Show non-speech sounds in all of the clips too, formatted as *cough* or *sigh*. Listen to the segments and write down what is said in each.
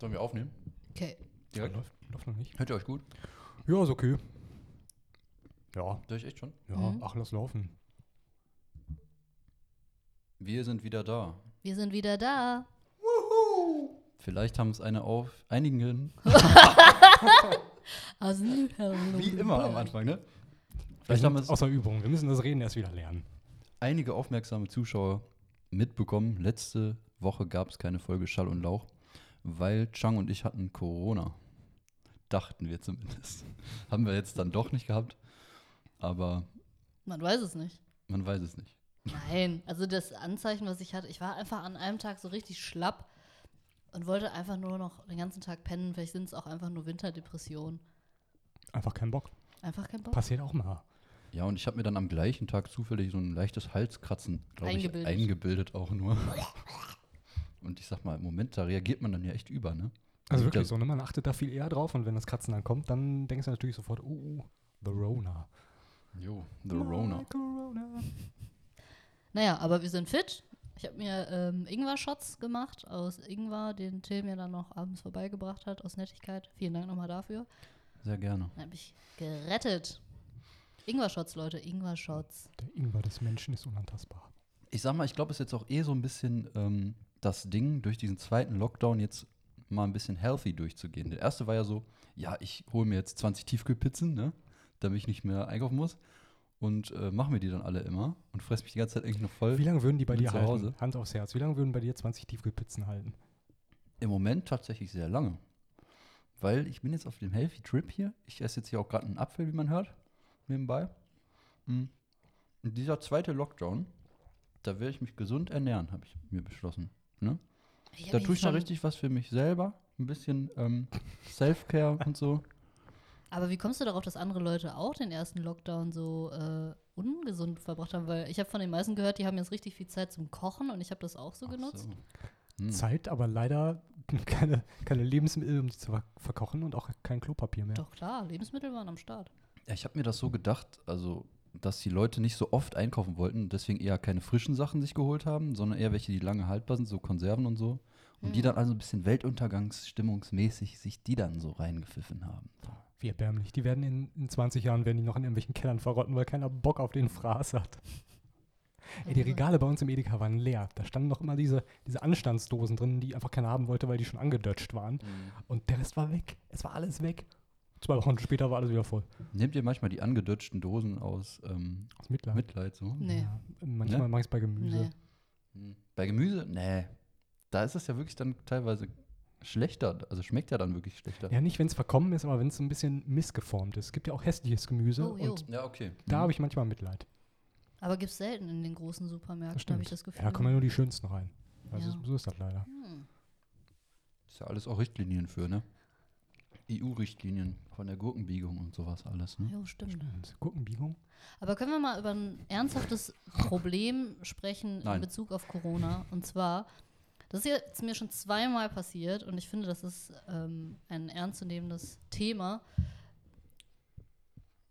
Sollen wir aufnehmen? Okay. Direkt? Läuft, läuft noch nicht. Hört ihr euch gut? Ja, ist okay. Ja, Hör ich echt schon? ja, Mhm. ach, lass laufen. Wir sind wieder da. Wir sind wieder da. Vielleicht haben es eine auf einigen, *laughs* *laughs* wie immer am Anfang, ne? Vielleicht haben es außer Übung. Wir müssen das Reden erst wieder lernen. einige aufmerksame Zuschauer mitbekommen. Letzte Woche gab es keine Folge Schall und Lauch, weil Chang und ich hatten Corona. Dachten wir zumindest. *laughs* haben wir jetzt dann doch nicht gehabt. Aber Man weiß es nicht. man weiß es nicht. Nein, also das Anzeichen, was ich hatte, ich war einfach an einem Tag so richtig schlapp und wollte einfach nur noch den ganzen Tag pennen. Vielleicht sind es auch einfach nur Winterdepressionen. Einfach keinen Bock. Einfach kein Bock. Passiert auch mal. Ja, und ich habe mir dann am gleichen Tag zufällig so ein leichtes Halskratzen, glaube ich, Eingebildet. eingebildet auch nur. *laughs* Und ich sag mal, im Moment, da reagiert man dann ja echt über, ne? Also Liegt wirklich so, ne? man achtet da viel eher drauf und wenn das Kratzen dann kommt, dann denkst du natürlich sofort, oh, the Rona. Jo, The Rona. Corona. Naja, aber wir sind fit. Ich habe mir ähm, Ingwer-Shots gemacht aus Ingwer, den Till mir dann noch abends vorbeigebracht hat, aus Nettigkeit. Vielen Dank nochmal dafür. Sehr gerne. Dann habe ich gerettet. Ingwer-Shots, Leute, Ingwer-Shots. Der Ingwer des Menschen ist unantastbar. Ich sag mal, ich glaube, es ist jetzt auch eh so ein bisschen ähm, das Ding, durch diesen zweiten Lockdown jetzt mal ein bisschen healthy durchzugehen. Der erste war ja so, ja, ich hole mir jetzt 20 Tiefkühlpizzen, ne? Damit ich nicht mehr einkaufen muss. Und äh, mache mir die dann alle immer und fress mich die ganze Zeit eigentlich noch voll. Wie lange würden die bei dir zu halten? Hause. Hand aufs Herz. Wie lange würden bei dir 20 Tiefkühlpizzen halten? Im Moment tatsächlich sehr lange. Weil ich bin jetzt auf dem Healthy Trip hier. Ich esse jetzt hier auch gerade einen Apfel, wie man hört, nebenbei. Mm. Und dieser zweite Lockdown, da werde ich mich gesund ernähren, habe ich mir beschlossen. Ne? Da tue ich mal schon- richtig was für mich selber. Ein bisschen ähm, Self-Care und so. Aber wie kommst du darauf, dass andere Leute auch den ersten Lockdown so äh, ungesund verbracht haben? Weil ich habe von den meisten gehört, die haben jetzt richtig viel Zeit zum Kochen und ich habe das auch so Ach genutzt. so. Hm. Zeit, aber leider *laughs* keine, keine Lebensmittel, um die zu ver- verkochen und auch kein Klopapier mehr. Doch klar, Lebensmittel waren am Start. Ja, ich habe mir das so gedacht, also, dass die Leute nicht so oft einkaufen wollten, deswegen eher keine frischen Sachen sich geholt haben, sondern eher welche, die lange haltbar sind, so Konserven und so. Und die Mhm. dann also ein bisschen weltuntergangsstimmungsmäßig sich die dann so reingepfiffen haben. Wie erbärmlich. Die werden in, in 20 Jahren werden die noch in irgendwelchen Kellern verrotten, weil keiner Bock auf den Fraß hat. *laughs* Ey, die Regale bei uns im Edeka waren leer. Da standen noch immer diese, diese Anstandsdosen drin, die einfach keiner haben wollte, weil die schon angedutscht waren. Und der Rest war weg. Es war alles weg. Zwei Wochen später war alles wieder voll. Nehmt ihr manchmal die angedutschten Dosen aus ähm, Aus Mitleid. Mitleid so? Nee. Ja, manchmal Ne? mache ich es bei Gemüse. Nee. Hm. Bei Gemüse? Nee. Da ist es ja wirklich dann teilweise schlechter, also schmeckt ja dann wirklich schlechter. Ja, nicht, wenn es verkommen ist, aber wenn es so ein bisschen missgeformt ist. Es gibt ja auch hässliches Gemüse Oh, und Ja, okay. da Mhm. habe ich manchmal Mitleid. Aber gibt es selten in den großen Supermärkten, habe ich das Gefühl. Ja, da kommen ja nur die schönsten rein. Also Ja. so ist das leider. Hm. Ist ja alles auch Richtlinien für, ne? EU-Richtlinien von der Gurkenbiegung und sowas alles, ne? Jo, stimmt. Stimmt. Gurkenbiegung? Aber können wir mal über ein ernsthaftes *laughs* Problem sprechen Nein. in Bezug auf Corona? Und zwar, das ist jetzt mir schon zweimal passiert und ich finde, das ist ähm, ein ernstzunehmendes Thema.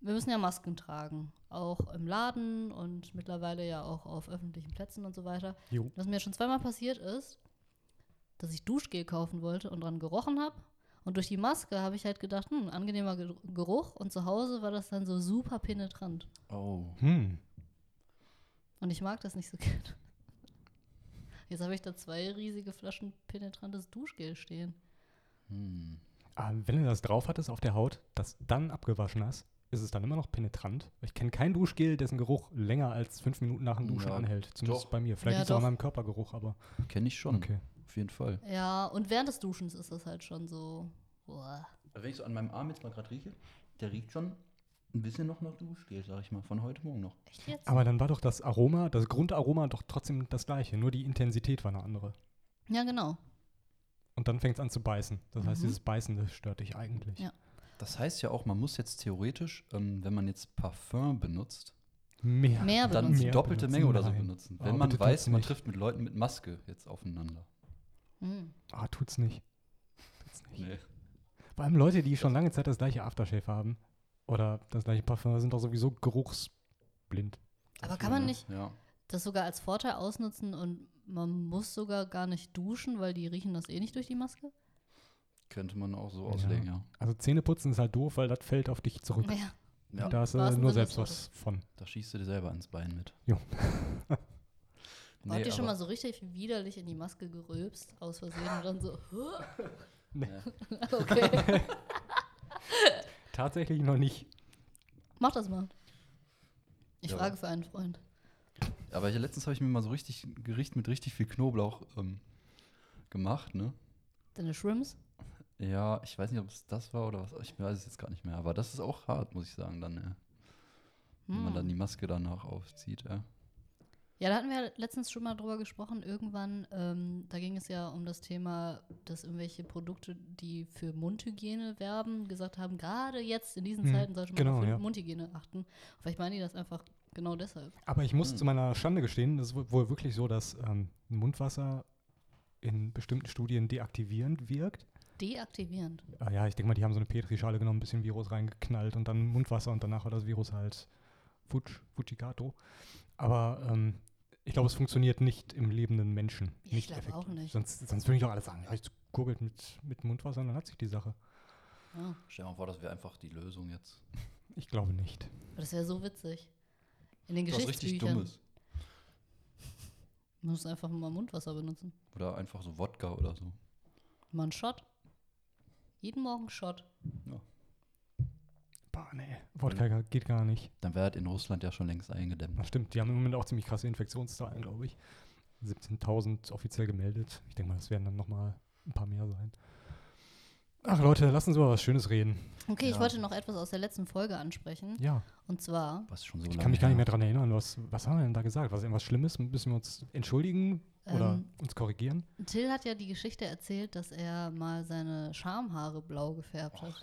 Wir müssen ja Masken tragen, auch im Laden und mittlerweile ja auch auf öffentlichen Plätzen und so weiter. Jo. Was mir schon zweimal passiert ist, dass ich Duschgel kaufen wollte und dran gerochen habe. Und durch die Maske habe ich halt gedacht, hm, angenehmer Ge- Geruch. Und zu Hause war das dann so super penetrant. Oh. Hm. Und ich mag das nicht so *laughs* gerne. Jetzt habe ich da zwei riesige Flaschen penetrantes Duschgel stehen. Hm. Ah, wenn du das drauf hattest auf der Haut, das dann abgewaschen hast, ist es dann immer noch penetrant? Ich kenne kein Duschgel, dessen Geruch länger als fünf Minuten nach dem Duschen Ja, anhält. Zumindest doch. bei mir. Vielleicht Ja, liegt es auch meinem Körpergeruch, aber Kenne ich schon. okay. Auf jeden Fall. Ja, und während des Duschens ist das halt schon so. Boah. Also wenn ich so an meinem Arm jetzt mal gerade rieche, der riecht schon ein bisschen noch nach Duschgel, sag ich mal, von heute Morgen noch. Echt jetzt? Aber dann war doch das Aroma, das Grundaroma doch trotzdem das gleiche, nur die Intensität war eine andere. ja, genau. Und dann fängt es an zu beißen. Das heißt, Mhm. dieses Beißen, das stört dich eigentlich. Ja. Das heißt ja auch, man muss jetzt theoretisch, ähm, wenn man jetzt Parfum benutzt, Mehr. Mehr dann benutzen. die Mehr doppelte benutzen, Menge oder so benutzen. Oh, Wenn man bitte weiß, man trifft mit Leuten mit Maske jetzt aufeinander. Hm. Ah, tut's nicht. Tut's nicht. Nee. Vor allem Leute, die schon lange Zeit das gleiche Aftershave haben oder das gleiche Parfum, sind doch sowieso geruchsblind. Aber kann man Ja, nicht Ja. das sogar als Vorteil ausnutzen und man muss sogar gar nicht duschen, weil die riechen das eh nicht durch die Maske? Könnte man auch so Ja. auslegen, ja. Also Zähneputzen ist halt doof, weil das fällt auf dich zurück. Ja. Ja, Da hast du nur selbst was von. da schießt du dir selber ins Bein mit. Jo. *laughs* Habt ihr schon mal so richtig widerlich in die Maske gerülpst, aus Versehen und dann so, Ja. *laughs* *laughs* okay, *laughs* Tatsächlich noch nicht. mach das mal. Ich Ja. frage für einen Freund. Aber hier letztens habe ich mir mal so richtig ein Gericht mit richtig viel Knoblauch ähm, gemacht, ne? Deine Shrimps? Ja, ich weiß nicht, ob es das war oder was. Ich weiß es jetzt gar nicht mehr. Aber das ist auch hart, muss ich sagen, dann, ja. Wenn man dann die Maske danach aufzieht, ja. Ja, da hatten wir letztens schon mal drüber gesprochen. Irgendwann, ähm, da ging es ja um das Thema, dass irgendwelche Produkte, die für Mundhygiene werben, gesagt haben, gerade jetzt in diesen Mhm, Zeiten sollte man genau, auf ja. Mundhygiene achten. Vielleicht meinen die das einfach genau deshalb. Aber ich muss Hm. zu meiner Schande gestehen, es ist wohl- wohl wirklich so, dass ähm, Mundwasser in bestimmten Studien deaktivierend wirkt. Deaktivierend. Ah ja, ich denke mal, die haben so eine Petrischale genommen, ein bisschen Virus reingeknallt und dann Mundwasser und danach war das Virus halt Futsch, Fujigato. Aber ähm, ich glaube, es funktioniert nicht im lebenden Menschen. Ja, ich glaube auch nicht. Sonst, sonst würde ich doch alles sagen, ja, ich gurgelt mit, mit Mundwasser und dann hat sich die Sache. Ja. Stell dir mal vor, das wäre einfach die Lösung jetzt. Ich glaube nicht. Aber das wäre so witzig. In den Was richtig. Dummes. Man muss einfach mal Mundwasser benutzen. Oder einfach so Wodka oder so. Mal einen Shot. Jeden Morgen Shot. Boah, nee. Wodka geht gar nicht. Dann wäre halt in Russland ja schon längst eingedämmt. Das stimmt, die haben im Moment auch ziemlich krasse Infektionszahlen, glaube ich. 17.000 offiziell gemeldet. Ich denke mal, das werden dann nochmal ein paar mehr sein. Ach Leute, lassen Sie mal was Schönes reden. Okay, ich Ja. wollte noch etwas aus der letzten Folge ansprechen. Ja, Und zwar, Was schon so ich kann mich gar nicht mehr dran erinnern. Was, was haben wir denn da gesagt? Was irgendwas Schlimmes? Müssen wir uns entschuldigen oder Ähm, uns korrigieren? Till hat ja die Geschichte erzählt, dass er mal seine Schamhaare blau gefärbt hat.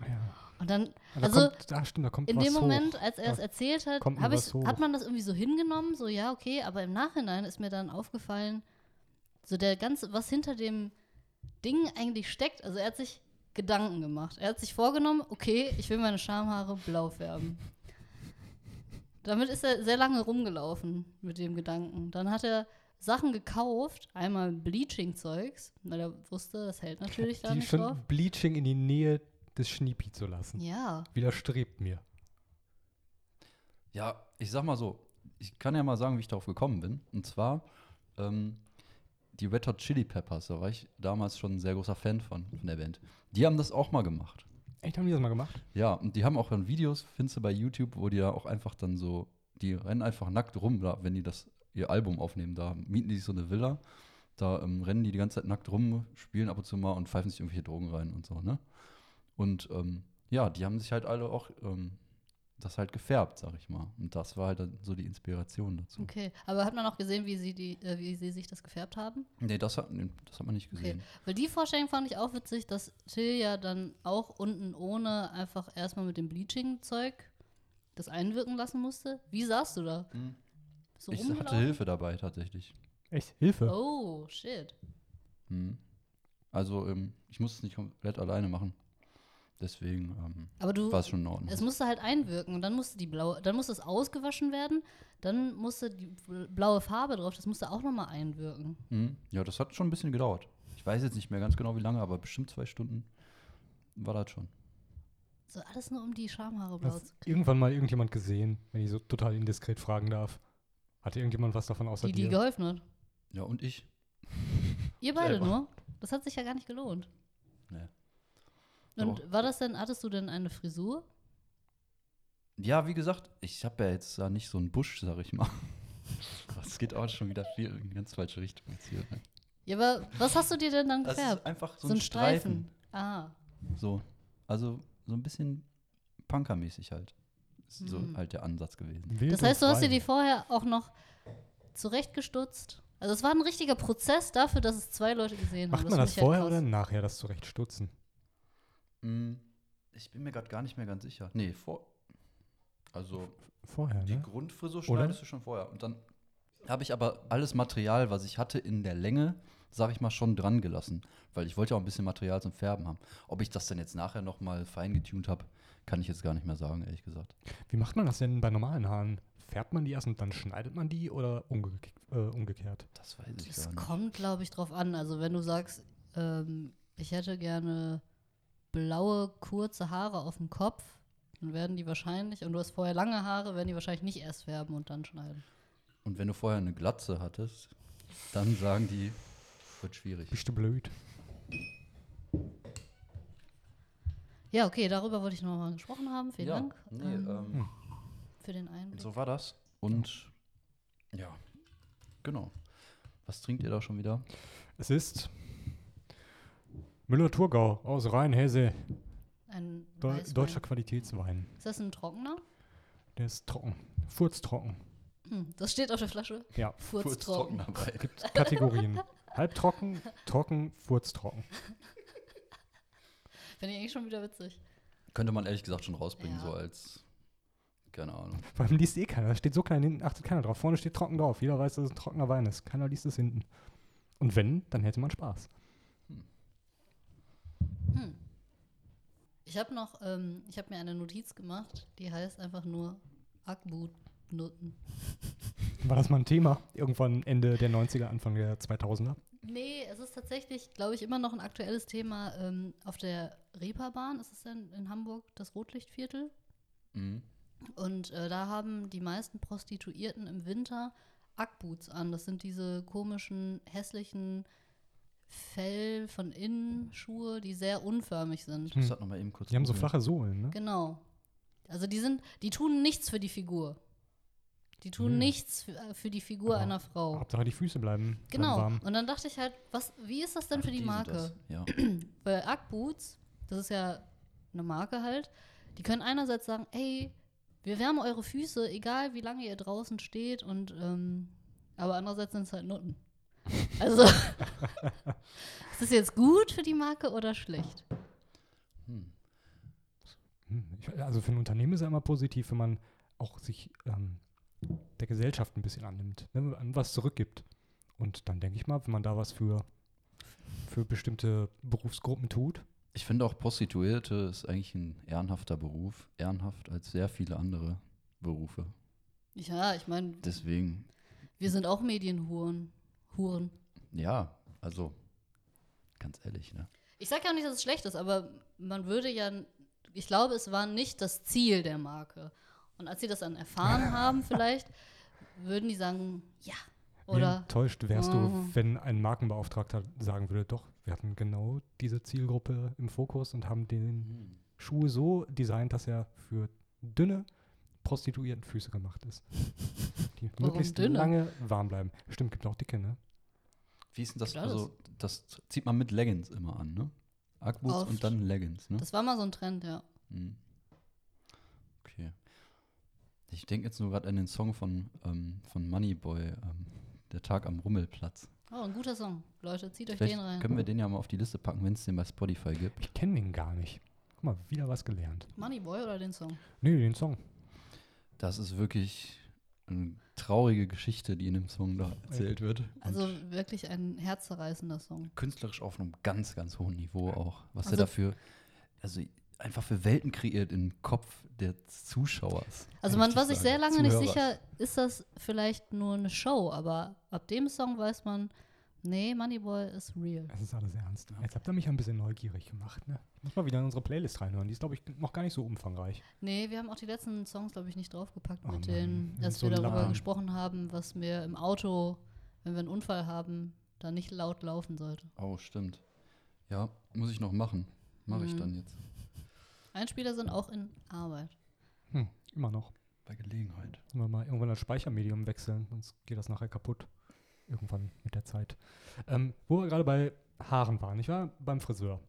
Ja. Und dann, Da also kommt, da stimmt, da kommt in dem hoch. Moment, als er es erzählt hat, ich, hoch. hat man das irgendwie so hingenommen, so ja, okay, aber im Nachhinein ist mir dann aufgefallen, so der ganze, was hinter dem Ding eigentlich steckt. Also er hat sich Gedanken gemacht. Er hat sich vorgenommen, okay, ich will meine Schamhaare blau färben. Damit ist er sehr lange rumgelaufen mit dem Gedanken. Dann hat er Sachen gekauft, einmal Bleaching-Zeugs, weil er wusste, das hält natürlich da Die nicht schon drauf. Bleaching in die Nähe des Schniepi zu lassen. Ja, Widerstrebt mir. Ja, ich sag mal so, ich kann ja mal sagen, wie ich darauf gekommen bin. Und zwar ähm, die Red Hot Chili Peppers, da war ich damals schon ein sehr großer Fan von, von der Band. Die haben das auch mal gemacht. Echt, haben die das mal gemacht? Ja, und die haben auch dann Videos, findest du bei YouTube, wo die da auch einfach dann so, die rennen einfach nackt rum, da, wenn die das, ihr Album aufnehmen. Da mieten die sich so eine Villa, da ähm, rennen die die ganze Zeit nackt rum, spielen ab und zu mal und pfeifen sich irgendwelche Drogen rein und so, ne? Und ähm, ja, die haben sich halt alle auch ähm, das halt gefärbt, sag ich mal. Und das war halt dann so die Inspiration dazu. okay. Aber hat man auch gesehen, wie sie, die, äh, wie sie sich das gefärbt haben? Nee, das hat, nee, das hat man nicht Okay. gesehen. Weil die Vorstellung fand ich auch witzig, dass Till ja dann auch unten ohne einfach erstmal mit dem Bleaching-Zeug das einwirken lassen musste. Wie saßt du da? Hm. So Ich hatte? Hilfe dabei tatsächlich. Echt? Hilfe. Oh, shit. Hm. Also, ähm, ich musste es nicht komplett alleine machen. Deswegen ähm, Aber du, war es schon in Ordnung. es musste halt einwirken und dann musste die blaue, dann musste es ausgewaschen werden, dann musste die bl- blaue Farbe drauf, das musste auch nochmal einwirken. Mhm. Ja, das hat schon ein bisschen gedauert. Ich weiß jetzt nicht mehr ganz genau, wie lange, aber bestimmt zwei Stunden war das schon. So alles nur um die Schamhaare blau Hat zu kriegen. irgendwann mal irgendjemand gesehen, wenn ich so total indiskret fragen darf? Hatte irgendjemand was davon außer Die, die dir? geholfen hat. Ja, und ich? Ihr beide Selber. nur? Das hat sich ja gar nicht gelohnt. Nee. Und Doch. war das denn, hattest du denn eine Frisur? Ja, wie gesagt, ich habe ja jetzt da nicht so einen Busch, sag ich mal. *laughs* Das geht auch schon wieder viel in die ganz falsche Richtung jetzt hier. Ne? Ja, aber was hast du dir denn dann Das gefärbt? ist einfach so, So ein ein Streifen. Streifen. Ah. So. Also so ein bisschen punkermäßig halt. Ist so Mhm. halt der Ansatz gewesen. Wild Das heißt, du hast dir die vorher auch noch zurechtgestutzt. Also es war ein richtiger Prozess dafür, dass es zwei Leute gesehen Macht haben. man das ich vorher halt oder nachher, das zurechtstutzen? Mm, Ich bin mir gerade gar nicht mehr ganz sicher. Nee, vor. Also Vorher, Die ne? Grundfrisur Oder? schneidest du schon vorher. Und dann habe ich aber alles Material, was ich hatte in der Länge, sag ich mal, schon dran gelassen. Weil ich wollte ja auch ein bisschen Material zum Färben haben. Ob ich das denn jetzt nachher noch mal fein getunt habe, kann ich jetzt gar nicht mehr sagen, ehrlich gesagt. Wie macht man das denn bei normalen Haaren? Färbt man die erst und dann schneidet man die oder umge äh, umgekehrt? Das weiß ich Das gar nicht. kommt, glaube ich, drauf an. Also wenn du sagst, ähm, ich hätte gerne blaue, kurze Haare auf dem Kopf. Dann werden die wahrscheinlich, und du hast vorher lange Haare, werden die wahrscheinlich nicht erst färben und dann schneiden. Und wenn du vorher eine Glatze hattest, dann sagen die, wird schwierig. Bist du blöd? Ja, okay, darüber wollte ich noch mal gesprochen haben. Vielen ja, Dank Nee, ähm, ähm, für den Einblick. so war das. Und ja, genau. Was trinkt ihr da schon wieder? Es ist Müller-Thurgau aus Rheinhesse. Ein Deu Weißwein. deutscher Qualitätswein. Ist das ein trockener? Der ist trocken. Furztrocken. Hm, das steht auf der Flasche. Ja, Furztrocken. dabei. gibt Kategorien. Halbtrocken, trocken, furztrocken. Finde ich eigentlich schon wieder witzig. Könnte man ehrlich gesagt schon rausbringen, Ja. so als, keine Ahnung. Vor allem liest eh keiner. Da steht so klein hinten, achtet keiner drauf. Vorne steht trocken drauf. Jeder weiß, dass es ein trockener Wein ist. Keiner liest es hinten. Und wenn, dann hätte man Spaß. Hm. Ich habe noch, ähm, ich habe mir eine Notiz gemacht, die heißt einfach nur Ackboot-Nutten. *laughs* War das mal ein Thema? Irgendwann Ende der 90er, Anfang der 2000er? Nee, es ist tatsächlich, glaube ich, immer noch ein aktuelles Thema. Ähm, auf der Reeperbahn ist es denn in Hamburg das Rotlichtviertel. Mhm. Und äh, da haben die meisten Prostituierten im Winter Ackboots an. Das sind diese komischen, hässlichen Fell von innen Schuhe, die sehr unförmig sind. Ich muss das nochmal eben kurz Die haben so flache Sohlen, ne? Genau. Also die sind, die tun nichts für die Figur. Die tun Hm. nichts für, äh, für die Figur Aber einer Frau. Hauptsache die Füße bleiben, bleiben Genau. warm. Und dann dachte ich halt, was, wie ist das denn Ach, für die, Marke? Ja. *clears throat* Bei Ackboots, das ist ja eine Marke halt, die können einerseits sagen, ey, wir wärmen eure Füße, egal wie lange ihr draußen steht und ähm, aber andererseits sind es halt Nutten. Also *laughs* ist das jetzt gut für die Marke oder schlecht? Hm. Hm, also für ein Unternehmen ist ja immer positiv, wenn man auch sich ähm, der Gesellschaft ein bisschen annimmt, ne, an was zurückgibt. Und dann denke ich mal, wenn man da was für, für bestimmte Berufsgruppen tut, Ich finde auch Prostituierte ist eigentlich ein ehrenhafter Beruf. Ehrenhaft als sehr viele andere Berufe. Ja, ich meine, Deswegen, wir sind auch Medienhuren. Huren. ja, also ganz ehrlich, ne? Ich sage ja auch nicht, dass es schlecht ist, aber man würde ja, ich glaube, es war nicht das Ziel der Marke. Und als sie das dann erfahren *laughs* haben, vielleicht, würden die sagen, ja. wie Oder enttäuscht wärst du, Mhm. wenn ein Markenbeauftragter sagen würde, doch, wir hatten genau diese Zielgruppe im Fokus und haben den Hm. Schuh so designt, dass er für dünne prostituierten Füße gemacht ist. *laughs* Die Warum möglichst dünne? lange warm bleiben. Stimmt, gibt auch dicke, ne? Wie ist denn das? Klar, Also, das zieht man mit Leggings immer an, ne? Ackboots und dann Leggings, ne? das war mal so ein Trend, ja. Hm. Okay. Ich denke jetzt nur gerade an den Song von, ähm, von Moneyboy, ähm, Der Tag am Rummelplatz. Oh, ein guter Song. Leute, zieht euch Vielleicht den rein. können wir den ja mal auf die Liste packen, wenn es den bei Spotify gibt. Ich kenne den gar nicht. Guck mal, wieder was gelernt. Moneyboy oder den Song? Nee, den Song. Das ist wirklich eine traurige Geschichte, die in dem Song da erzählt wird. Und Also wirklich ein herzzerreißender Song. künstlerisch auf einem ganz, ganz hohen Niveau auch. Was Also- er dafür, also einfach für Welten kreiert im Kopf der Zuschauers. Also man war sich sehr lange nicht Zuhörers. sicher, ist das vielleicht nur eine Show, aber ab dem Song weiß man, nee, Moneyboy ist real. Es ist alles ernst. Jetzt habt ihr mich ein bisschen neugierig gemacht, ne? Ich muss mal wieder in unsere Playlist reinhören. Die ist, glaube ich, noch gar nicht so umfangreich. Nee, wir haben auch die letzten Songs, glaube ich, nicht draufgepackt, Oh mit denen, das als ist wir so darüber lahm. gesprochen haben, was mir im Auto, wenn wir einen Unfall haben, da nicht laut laufen sollte. Oh, stimmt. Ja, muss ich noch machen. Mache ich Mhm. dann jetzt. Einspieler sind auch in Arbeit. Hm, immer noch. Bei Gelegenheit. Sollen wir mal irgendwann das Speichermedium wechseln, sonst geht das nachher kaputt. Irgendwann mit der Zeit. Ähm, wo wir gerade bei Haaren waren. Ich war beim Friseur.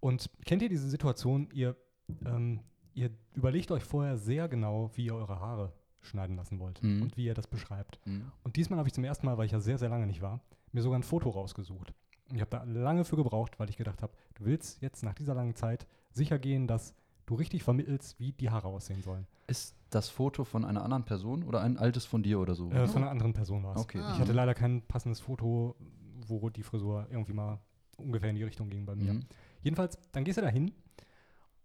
Und kennt ihr diese Situation, ihr, ähm, ihr überlegt euch vorher sehr genau, wie ihr eure Haare schneiden lassen wollt Mhm. und wie ihr das beschreibt. Mhm. Und diesmal habe ich zum ersten Mal, weil ich ja sehr, sehr lange nicht war, mir sogar ein Foto rausgesucht. Und ich habe da lange für gebraucht, weil ich gedacht habe, du willst jetzt nach dieser langen Zeit sicher gehen, dass du richtig vermittelst, wie die Haare aussehen sollen. Ist das Foto von einer anderen Person oder ein altes von dir oder so? Äh, von einer anderen Person war es. Okay. Ah. Ich hatte leider kein passendes Foto, wo die Frisur irgendwie mal ungefähr in die Richtung ging bei mir. Mhm. Jedenfalls, dann gehst du da hin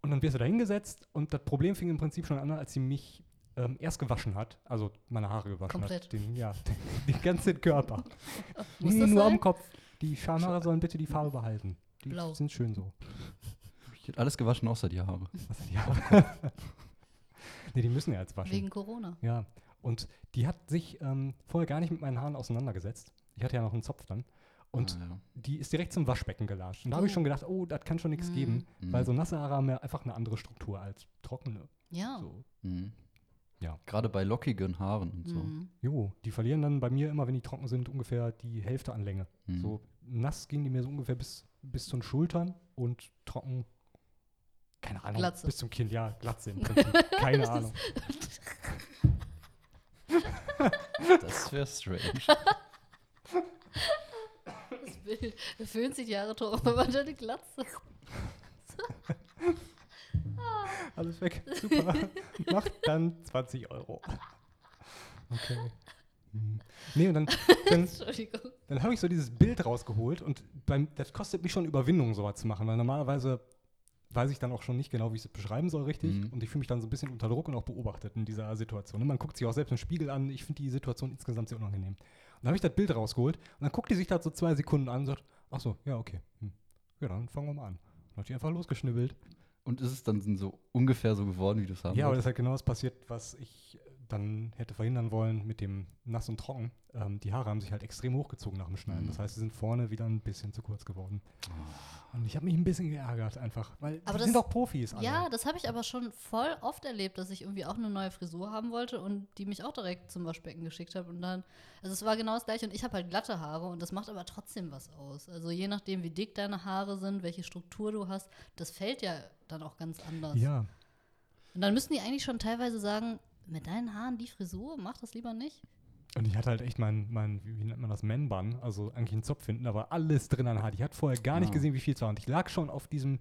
und dann wirst du da hingesetzt und das Problem fing im Prinzip schon an, als sie mich ähm, erst gewaschen hat, also meine Haare gewaschen Komplett. hat. Den, ja, den, *laughs* den ganzen Körper. *laughs* Muss nee, das nur sein? am Kopf. Die Schamhaare sollen bitte die Farbe behalten. Die Blau. sind schön so. Ich hätte alles gewaschen außer die Haare. *laughs* Sind die Haare? *laughs* nee, die müssen ja jetzt waschen. Wegen Corona. Ja, und die hat sich ähm, vorher gar nicht mit meinen Haaren auseinandergesetzt. Ich hatte ja noch einen Zopf dann. Und Ah, ja. die ist direkt zum Waschbecken gelatscht. Und da habe ich Oh. schon gedacht, oh, das kann schon nichts Mhm. geben, Mhm. weil so nasse Haare haben ja einfach eine andere Struktur als trockene. Ja. So. Mhm. Ja. Gerade bei lockigen Haaren und so. Mhm. Jo, die verlieren dann bei mir immer, wenn die trocken sind, ungefähr die Hälfte an Länge. Mhm. So nass gingen die mir so ungefähr bis, bis zu den Schultern und trocken, keine Ahnung, Glatze. bis zum Kinn. Ja, Glatze im *laughs* Prinzip. Keine Ahnung. Das wäre strange. Das Bild. Er föhnt sich die Haare aber deine Glatze. Alles weg. Super. Macht dann 20 Euro. Okay. Nee, und dann, dann, dann habe ich so dieses Bild rausgeholt und beim, das kostet mich schon Überwindung, sowas zu machen, weil normalerweise weiß ich dann auch schon nicht genau, wie ich es beschreiben soll, richtig. Mhm. Und ich fühle mich dann so ein bisschen unter Druck und auch beobachtet in dieser Situation. Und man guckt sich auch selbst im Spiegel an. Ich finde die Situation insgesamt sehr unangenehm. Und dann habe ich das Bild rausgeholt und dann guckt die sich das so zwei Sekunden an und sagt, ach so, ja, okay. Hm. Ja, dann fangen wir mal an. Dann hat die einfach losgeschnibbelt. Und ist es dann so ungefähr so geworden, wie du es haben Ja, aber das ist halt genau das passiert, was ich dann hätte verhindern wollen mit dem Nass und Trocken. Ähm, die Haare haben sich halt extrem hochgezogen nach dem Schneiden. Mhm. Das heißt, sie sind vorne wieder ein bisschen zu kurz geworden. Und ich habe mich ein bisschen geärgert einfach, weil Aber die das- sind doch Profis alle. Ja, das habe ich aber schon voll oft erlebt, dass ich irgendwie auch eine neue Frisur haben wollte und die mich auch direkt zum Waschbecken geschickt hat. Und dann, also es war genau das gleiche und ich habe halt glatte Haare und das macht aber trotzdem was aus. Also je nachdem, wie dick deine Haare sind, welche Struktur du hast, das fällt ja dann auch ganz anders. Ja, Und dann müssen die eigentlich schon teilweise sagen, mit deinen Haaren die Frisur, mach das lieber nicht. und ich hatte halt echt mein, mein wie nennt man das, Man-Bun, also eigentlich einen Zopf hinten, war alles drin an Haar. Ich hatte vorher gar nicht Ah. gesehen, wie viel es war. Und ich lag schon auf diesem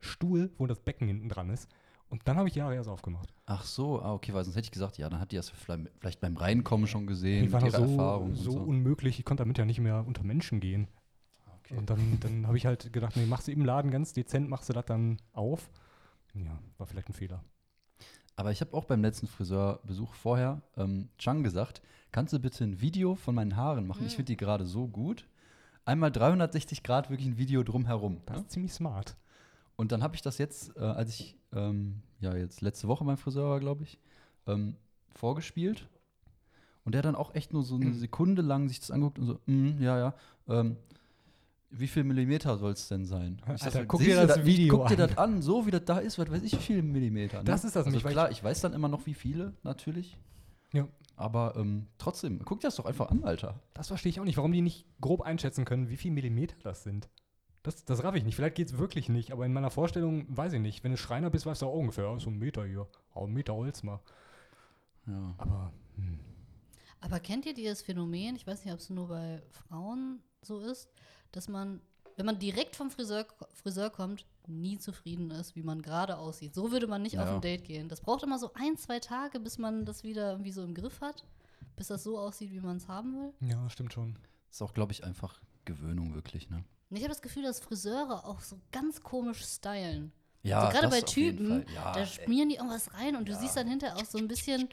Stuhl, wo das Becken hinten dran ist. Und dann habe ich die Haare erst aufgemacht. Ach so, ah, okay, weil sonst hätte ich gesagt, ja, dann hat die das vielleicht, vielleicht beim Reinkommen schon gesehen, Die waren mit so, Erfahrung. und so unmöglich, ich konnte damit ja nicht mehr unter Menschen gehen. Okay. Und dann, dann habe ich halt gedacht, nee, machst du im Laden ganz dezent, machst du das dann auf. Ja, war vielleicht ein Fehler. Aber ich habe auch beim letzten Friseurbesuch vorher ähm, Chang gesagt, kannst du bitte ein Video von meinen Haaren machen? Ich Mhm. finde die gerade so gut. Einmal 360 Grad wirklich ein Video drumherum. Das Ne? ist ziemlich smart. Und dann habe ich das jetzt, äh, als ich ähm, ja jetzt letzte Woche beim Friseur war, glaube ich, ähm, vorgespielt. Und der hat dann auch echt nur so eine Sekunde lang sich das angeguckt und so, mm, ja, ja, ähm, wie viel Millimeter soll es denn sein? Ich Alter, sag guck dir das da- Video Guck dir an. das an, so wie das da ist, was weiß ich, wie viele Millimeter. Ne? Das ist das also weil Klar, ich weiß dann immer noch, wie viele, natürlich. Ja. Aber ähm, trotzdem, guck dir das doch einfach an, Alter. Das verstehe ich auch nicht, warum die nicht grob einschätzen können, wie viel Millimeter das sind. Das, das raff ich nicht. Vielleicht geht es wirklich nicht, aber in meiner Vorstellung weiß ich nicht. Wenn du Schreiner bist, weißt du auch ungefähr, so ein Meter hier. Auch ein Meter Holz mal. Ja. Aber hm. Aber kennt ihr dieses Phänomen, ich weiß nicht, ob es nur bei Frauen so ist, dass man, wenn man direkt vom Friseur, Friseur kommt, nie zufrieden ist, wie man gerade aussieht. So würde man nicht auf Ja. ein Date gehen. Das braucht immer so ein, zwei Tage, bis man das wieder irgendwie so im Griff hat, bis das so aussieht, wie man es haben will. ja, stimmt schon. Ist auch, glaube ich, einfach Gewöhnung wirklich, ne? Und ich habe das Gefühl, dass Friseure auch so ganz komisch stylen. Ja, so gerade das bei auf jeden Typen. Ja, da ey. schmieren die irgendwas rein und du siehst dann hinterher auch so ein bisschen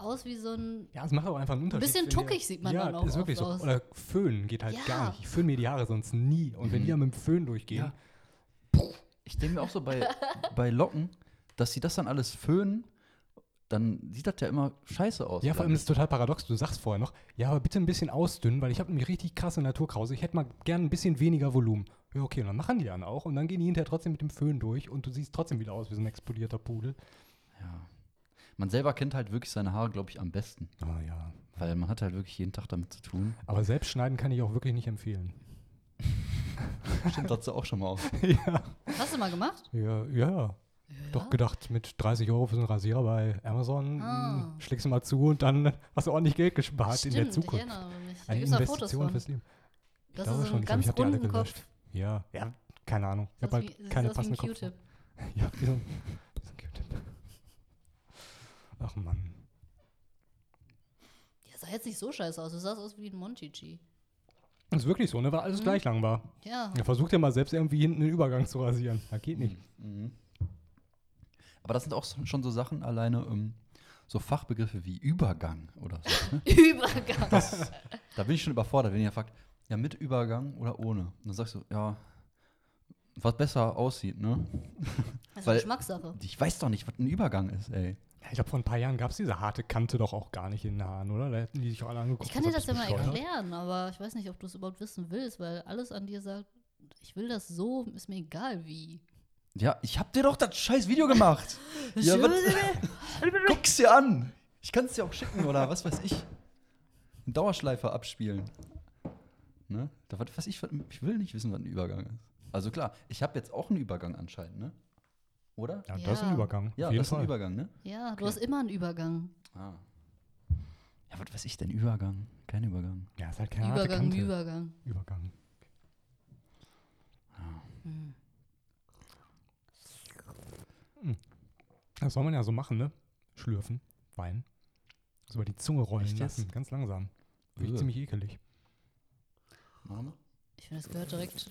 aus wie so ein Ja, es macht auch einfach einen Unterschied. bisschen wenn ihr- tuckig sieht man ja, dann auch ist wirklich so. aus. Oder Föhnen geht halt Ja. gar nicht. Ich föhne mir die Haare sonst nie. Und wenn Mhm. die dann mit dem Föhn durchgehen, Ja. Ich denke mir auch so bei, *laughs* bei Locken, dass sie das dann alles föhnen, dann sieht das ja immer scheiße aus. Ja, vor allem ist es total paradox. Du sagst vorher noch, ja, aber bitte ein bisschen ausdünnen, weil ich habe nämlich richtig krasse Naturkrause. Ich hätte mal gern ein bisschen weniger Volumen. Ja, okay, und dann machen die dann auch und dann gehen die hinterher trotzdem mit dem Föhn durch und du siehst trotzdem wieder aus wie so ein explodierter Pudel. Ja. Man selber kennt halt wirklich seine Haare, glaube ich, am besten. Ah ja. Weil man hat halt wirklich jeden Tag damit zu tun. Aber selbst schneiden kann ich auch wirklich nicht empfehlen. *laughs* Stimmt dazu auch schon mal auf. *laughs* ja. Hast du mal gemacht? Ja, ja. Doch gedacht, mit 30 Euro für so einen Rasierer bei Amazon Ah. mh, schlägst du mal zu und dann *laughs* hast du ordentlich Geld gespart in der Stimmt, Zukunft. Ich erinnere mich. Da Eine da Fotos Investition fürs Leben. Das glaube ist so schon. ein Ich glaube, ich ganz hab die alle gelöscht. Kopf. Ja, ja, keine Ahnung. Ich habe halt keine das ist wie ein passende Kopf. Q-Tip. Ja, wie so ein, wie so ein Q-Tip. Ach Mann. Ja, sah jetzt nicht so scheiße aus. Du sahst aus wie ein Monchichi. Das ist wirklich so, ne? Weil alles Mhm. gleich lang war. Ja. Ja, versucht ja mal selbst irgendwie hinten den Übergang zu rasieren. Das geht nicht. Mhm. Aber das sind auch schon so Sachen alleine, ähm, so Fachbegriffe wie Übergang oder so. Ne? *laughs* Übergang. Da bin ich schon überfordert, wenn ihr fragt, ja, mit Übergang oder ohne? Und dann sagst du, ja, was besser aussieht, ne? Das ist *laughs* Weil- eine Geschmackssache. Ich weiß doch nicht, was ein Übergang ist, ey. Ich glaube, vor ein paar Jahren gab es diese harte Kante doch auch gar nicht in den Haaren, oder? Da hätten die sich auch alle angeguckt. Ich kann dir das ja mal erklären, aber ich weiß nicht, ob du es überhaupt wissen willst, weil alles an dir sagt, ich will das so, ist mir egal wie. Ja, ich hab dir doch das scheiß Video gemacht. *laughs* ja, guck's dir an. Ich kann's dir auch schicken oder was weiß ich. Eine Dauerschleife abspielen. Ne? Da, was, was ich, ich will nicht wissen, was ein Übergang ist. Also klar, ich habe jetzt auch einen Übergang anscheinend, ne? Oder? Ja, das ist ein Ja. Übergang. Ja, das ist ein. Übergang, ne? Ja, du Okay. hast immer einen Übergang. Ah. Ja, was weiß ich denn? Übergang? Kein Übergang. Ja, ist halt keine harte Übergang, Kante. Übergang. Übergang. Hm. Das soll man ja so machen, ne? Schlürfen, Wein. So über die Zunge rollen Echt jetzt? lassen, ganz langsam. Riecht Ugh. ziemlich ekelig. Wir? Ich finde, das gehört direkt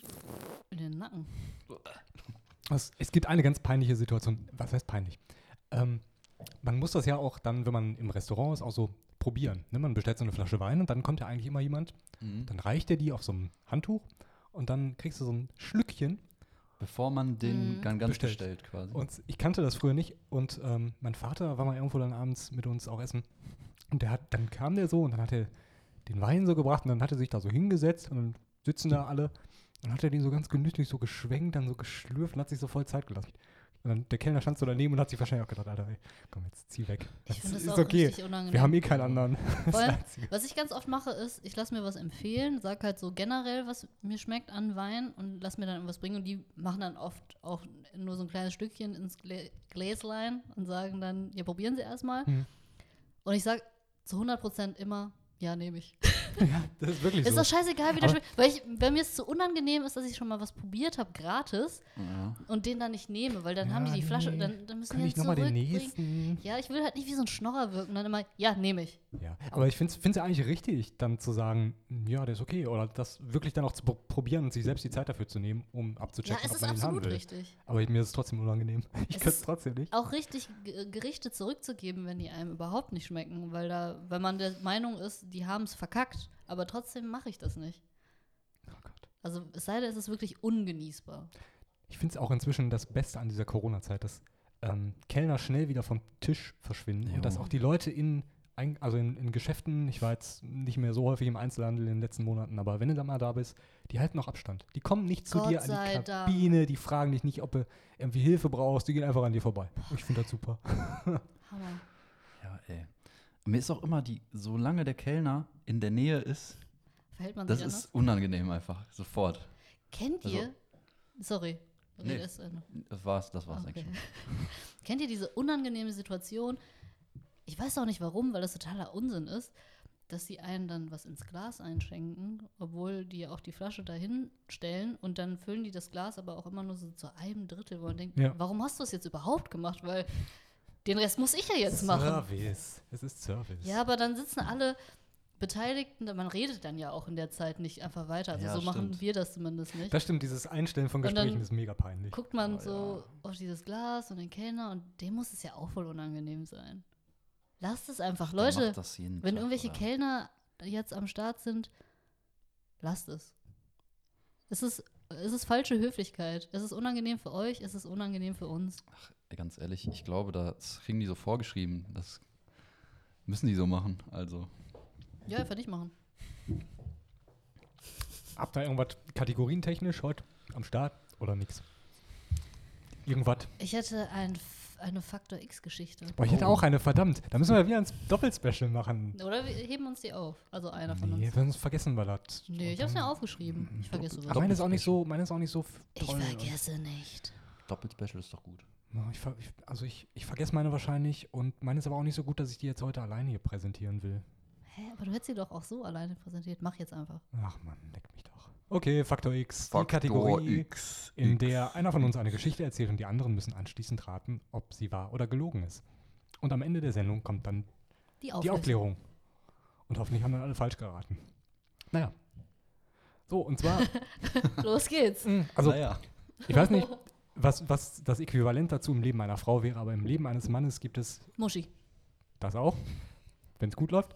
in den Nacken. *laughs* Es, es gibt eine ganz peinliche Situation. Was heißt peinlich? Ähm, man muss das ja auch dann, wenn man im Restaurant ist, auch so probieren. Ne? Man bestellt so eine Flasche Wein und dann kommt ja eigentlich immer jemand, Mhm. dann reicht er die auf so einem Handtuch und dann kriegst du so ein Schlückchen. Bevor man den Mhm. ganz, Bestellt. bestellt, quasi. Und ich kannte das früher nicht und ähm, mein Vater war mal irgendwo dann abends mit uns auch essen und der hat, dann kam der so und dann hat er den Wein so gebracht und dann hat er sich da so hingesetzt und dann sitzen da alle und hat er den so ganz gemütlich so geschwenkt, dann so geschlürft und hat sich so voll Zeit gelassen. Und dann der Kellner stand so daneben und hat sich wahrscheinlich auch gedacht, Alter, ey, komm jetzt zieh weg. Ich Das finde das ist auch okay. richtig unangenehm. Wir haben eh keinen anderen. *laughs* Allem, was ich ganz oft mache, ist, ich lasse mir was empfehlen, sag halt so generell, was mir schmeckt an Wein und lass mir dann irgendwas bringen. Und die machen dann oft auch nur so ein kleines Stückchen ins Glä Gläslein und sagen dann, ja, probieren Sie erstmal. Mhm. Und ich sage zu 100% immer, ja, nehme ich. Ja, das ist wirklich Ist so. doch scheißegal, wie der schmeckt. Weil, ich, weil mir es zu unangenehm ist, dass ich schon mal was probiert habe, gratis, ja. und den dann nicht nehme, weil dann Ja, haben die die Flasche, nee. dann, dann müssen Kann die ich nochmal den nächsten? Ja, ich will halt nicht wie so ein Schnorrer wirken. Dann immer, ja, nehme ich. Ja, aber ich finde es ja eigentlich richtig, dann zu sagen, ja, der ist okay. Oder das wirklich dann auch zu pro- probieren und sich selbst die Zeit dafür zu nehmen, um Ja, abzuchecken, es ob ist man ihn haben will. richtig. Aber mir ist es trotzdem unangenehm. *laughs* Ich kann es ist- trotzdem nicht. auch richtig G- Gerichte zurückzugeben, wenn die einem überhaupt nicht schmecken, weil da, wenn man der Meinung ist, die haben es verkackt, aber trotzdem mache ich das nicht. Oh Gott. Also es sei denn, es ist wirklich ungenießbar. Ich finde es auch inzwischen das Beste an dieser Corona-Zeit, dass ähm, Kellner schnell wieder vom Tisch verschwinden Jo. und dass auch die Leute in, also in, in Geschäften, ich war jetzt nicht mehr so häufig im Einzelhandel in den letzten Monaten, aber wenn du da mal da bist, die halten noch Abstand. Die kommen nicht zu Gott dir an die Dank. Kabine, die fragen dich nicht, ob du irgendwie Hilfe brauchst, die gehen einfach an dir vorbei. Ich finde das super. Hammer. ja, ey. Mir ist auch immer die, solange der Kellner in der Nähe ist, Verhält man das sich ist anders? unangenehm einfach, sofort. Kennt also- ihr, sorry, Nee. Ist Ende. Das war's, das war's Okay. eigentlich schon. *laughs* *laughs* Kennt ihr diese unangenehme Situation? Ich weiß auch nicht warum, weil das totaler Unsinn ist, dass sie einen dann was ins Glas einschenken, obwohl die ja auch die Flasche dahin stellen und dann füllen die das Glas aber auch immer nur so zu einem Drittel, wo man denkt, Ja. warum hast du es jetzt überhaupt gemacht? Weil den Rest muss ich ja jetzt machen. Service. Es ist Service. Ja, aber dann sitzen alle Beteiligten, man redet dann ja auch in der Zeit nicht einfach weiter. Also Ja, so machen stimmt. wir das zumindest nicht. Das stimmt, dieses Einstellen von Und dann Gesprächen ist mega peinlich. Guckt man Oh, so auf dieses Glas und den Kellner und dem muss es ja auch voll unangenehm sein. Lasst es einfach. Der Leute, wenn Tag, irgendwelche oder? Kellner jetzt am Start sind, lasst es. Es ist, es ist falsche Höflichkeit. Es ist unangenehm für euch, es ist unangenehm für uns. Ey, Ganz ehrlich, ich glaube, das kriegen die so vorgeschrieben. Das müssen die so machen. Also, Ja, einfach nicht machen. Habt ihr irgendwas kategorientechnisch heute am Start oder nix? Irgendwas? Ich hätte ein, eine Faktor X-Geschichte. Boah, ich hätte Oh. auch eine, verdammt. Da müssen wir wieder ein Doppelspecial machen. Oder wir heben uns die auf. Also einer von Nee, uns. sonst vergessen wir das. Nee, ich hab's mir aufgeschrieben. Ich vergesse Aber sowas. meine ist auch nicht so, meine ist auch nicht so f- Ich toll. vergesse nicht. Doppelspecial ist doch gut. Ich, ver- ich, also ich, ich vergesse meine wahrscheinlich und meine ist aber auch nicht so gut, dass ich die jetzt heute alleine hier präsentieren will. Hä, aber du hättest sie doch auch so alleine präsentiert. Mach jetzt einfach. Ach man, leck mich doch. Okay, Faktor X. die Faktor Kategorie, X, in X. der einer von uns eine Geschichte erzählt und die anderen müssen anschließend raten, ob sie wahr oder gelogen ist. Und am Ende der Sendung kommt dann Die die. Aufklärung. Und hoffentlich haben dann alle falsch geraten. Naja. So, und zwar, *laughs* Los geht's. also naja. ich weiß nicht, *laughs* was, was das Äquivalent dazu im Leben einer Frau wäre, aber im Leben eines Mannes gibt es Muschi. das auch, wenn es gut läuft.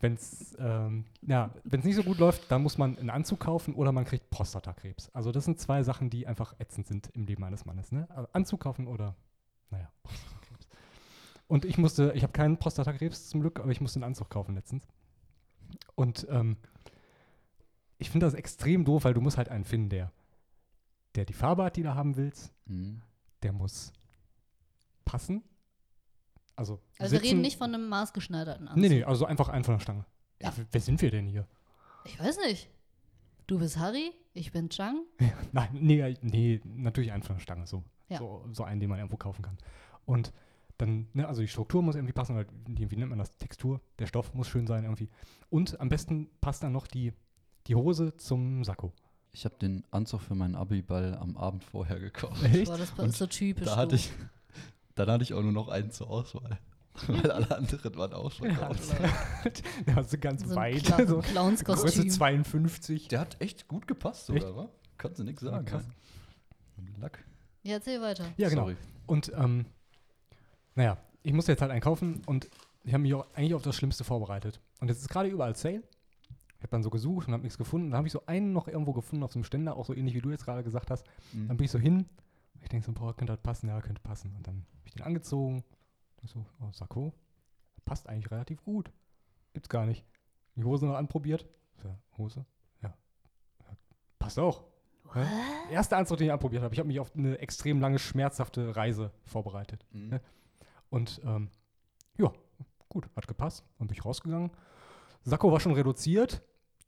wenn es ähm, ja, wenn's nicht so gut läuft, dann muss man einen Anzug kaufen oder man kriegt Prostatakrebs. Also das sind zwei Sachen, die einfach ätzend sind im Leben eines Mannes. Ne? Also Anzug kaufen oder, naja, *laughs* Prostatakrebs. Und ich musste, ich habe keinen Prostatakrebs zum Glück, aber ich musste einen Anzug kaufen letztens. Und ähm, ich finde das extrem doof, weil du musst halt einen finden, der, der die Farbe hat, die du haben willst, Mhm. der muss passen. Also, Also wir reden nicht von einem maßgeschneiderten Anzug. Nee, nee, also einfach einen von der Stange. Ja. Ja. wer sind wir denn hier? Ich weiß nicht. Du bist Harry, ich bin Chang. *laughs* Nein, nee, nee, natürlich einen von der Stange, so. Ja. So, so einen, den man irgendwo kaufen kann. Und dann, ne, also die Struktur muss irgendwie passen, oder die, wie nennt man das? Textur, der Stoff muss schön sein irgendwie. Und am besten passt dann noch die, die Hose zum Sakko. Ich habe den Anzug für meinen Abiball am Abend vorher gekauft. Echt? Boah, das ist so typisch. Da hatte ich, dann hatte ich auch nur noch einen zur Auswahl. *laughs* Weil alle anderen waren auch schon Ja, raus. *laughs* Der war so ganz so weit. Cla *laughs* so Größe Clownskostüm. 52. Der hat echt gut gepasst Echt? sogar, wa? Kannst du nichts sagen. krass. ja. Lack. Ja, erzähl weiter. Ja, genau. Sorry. Und ähm, naja, ich musste jetzt halt einen kaufen und ich habe mich auch eigentlich auf das Schlimmste vorbereitet. Und jetzt ist gerade überall Sale. Ich habe dann so gesucht und habe nichts gefunden. Dann habe ich so einen noch irgendwo gefunden auf so einem Ständer, auch so ähnlich wie du jetzt gerade gesagt hast. Mhm. Dann bin ich so hin. Ich denke so, boah, könnte das passen? Ja, könnte passen. Und dann habe ich den angezogen. Ich so, oh, Sakko, passt eigentlich relativ gut. Gibt's gar nicht. Die Hose noch anprobiert. So, Hose? Ja. ja. Passt auch. Hä? Erster Anzug, den ich anprobiert habe. Ich habe mich auf eine extrem lange, schmerzhafte Reise vorbereitet. Mhm. Ja. Und ähm, ja, gut, hat gepasst. Und bin ich rausgegangen. Sakko war schon reduziert.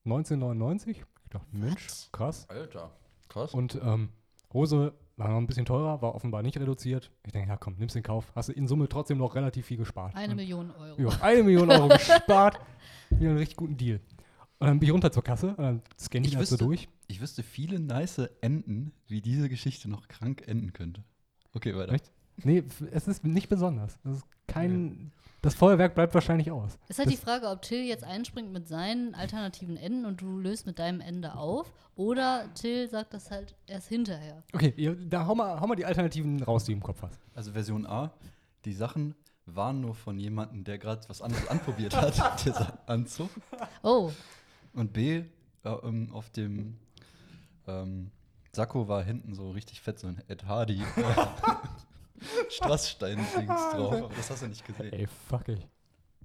1999. Ich dachte, Mensch, krass. Alter, krass. Und ähm, Hose war noch ein bisschen teurer, war offenbar nicht reduziert. Ich denke, ja komm, nimm's in Kauf. Hast du in Summe trotzdem noch relativ viel gespart. Eine Und- Million Euro. ja, eine Million Euro gespart. *laughs* Wieder einen richtig guten Deal. Und dann bin ich runter zur Kasse und dann scanne ich Ich das so wüsste- durch. ich wüsste viele nice Enden, wie diese Geschichte noch krank enden könnte. Okay, weiter. Echt? Nee, es ist nicht besonders. Es ist kein. Das Feuerwerk bleibt wahrscheinlich aus. Ist halt Das- die Frage, ob Till jetzt einspringt mit seinen alternativen Enden und du löst mit deinem Ende auf. Oder Till sagt das halt erst hinterher. Okay, ihr, da hau mal, hau mal die Alternativen raus, die du im Kopf hast. Also Version A, die Sachen waren nur von jemandem, der gerade was anderes anprobiert hat, *laughs* dieser Anzug. Oh, Und B, äh, ähm, auf dem ähm, Sakko war hinten so richtig fett, so ein Ed Hardy *laughs* *laughs* *laughs* Strassstein-Dings drauf. Aber das hast du nicht gesehen. Ey, fuck ich.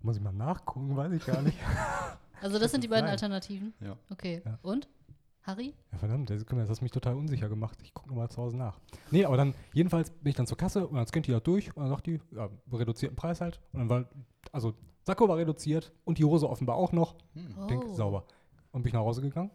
Muss ich mal nachgucken, weiß ich gar nicht. *laughs* also das sind die beiden Nein. Alternativen. Ja. Okay. Ja. Und? Harry? Ja, verdammt, das, das hast mich total unsicher gemacht. Ich gucke nochmal zu Hause nach. Nee, aber dann, jedenfalls bin ich dann zur Kasse und dann scannt die da durch und dann sagt die, ja, reduzierten Preis halt. Und dann war, also Sakko war reduziert und die Hose offenbar auch noch. Hm. Oh. Denk, sauber. Und bin ich nach Hause gegangen.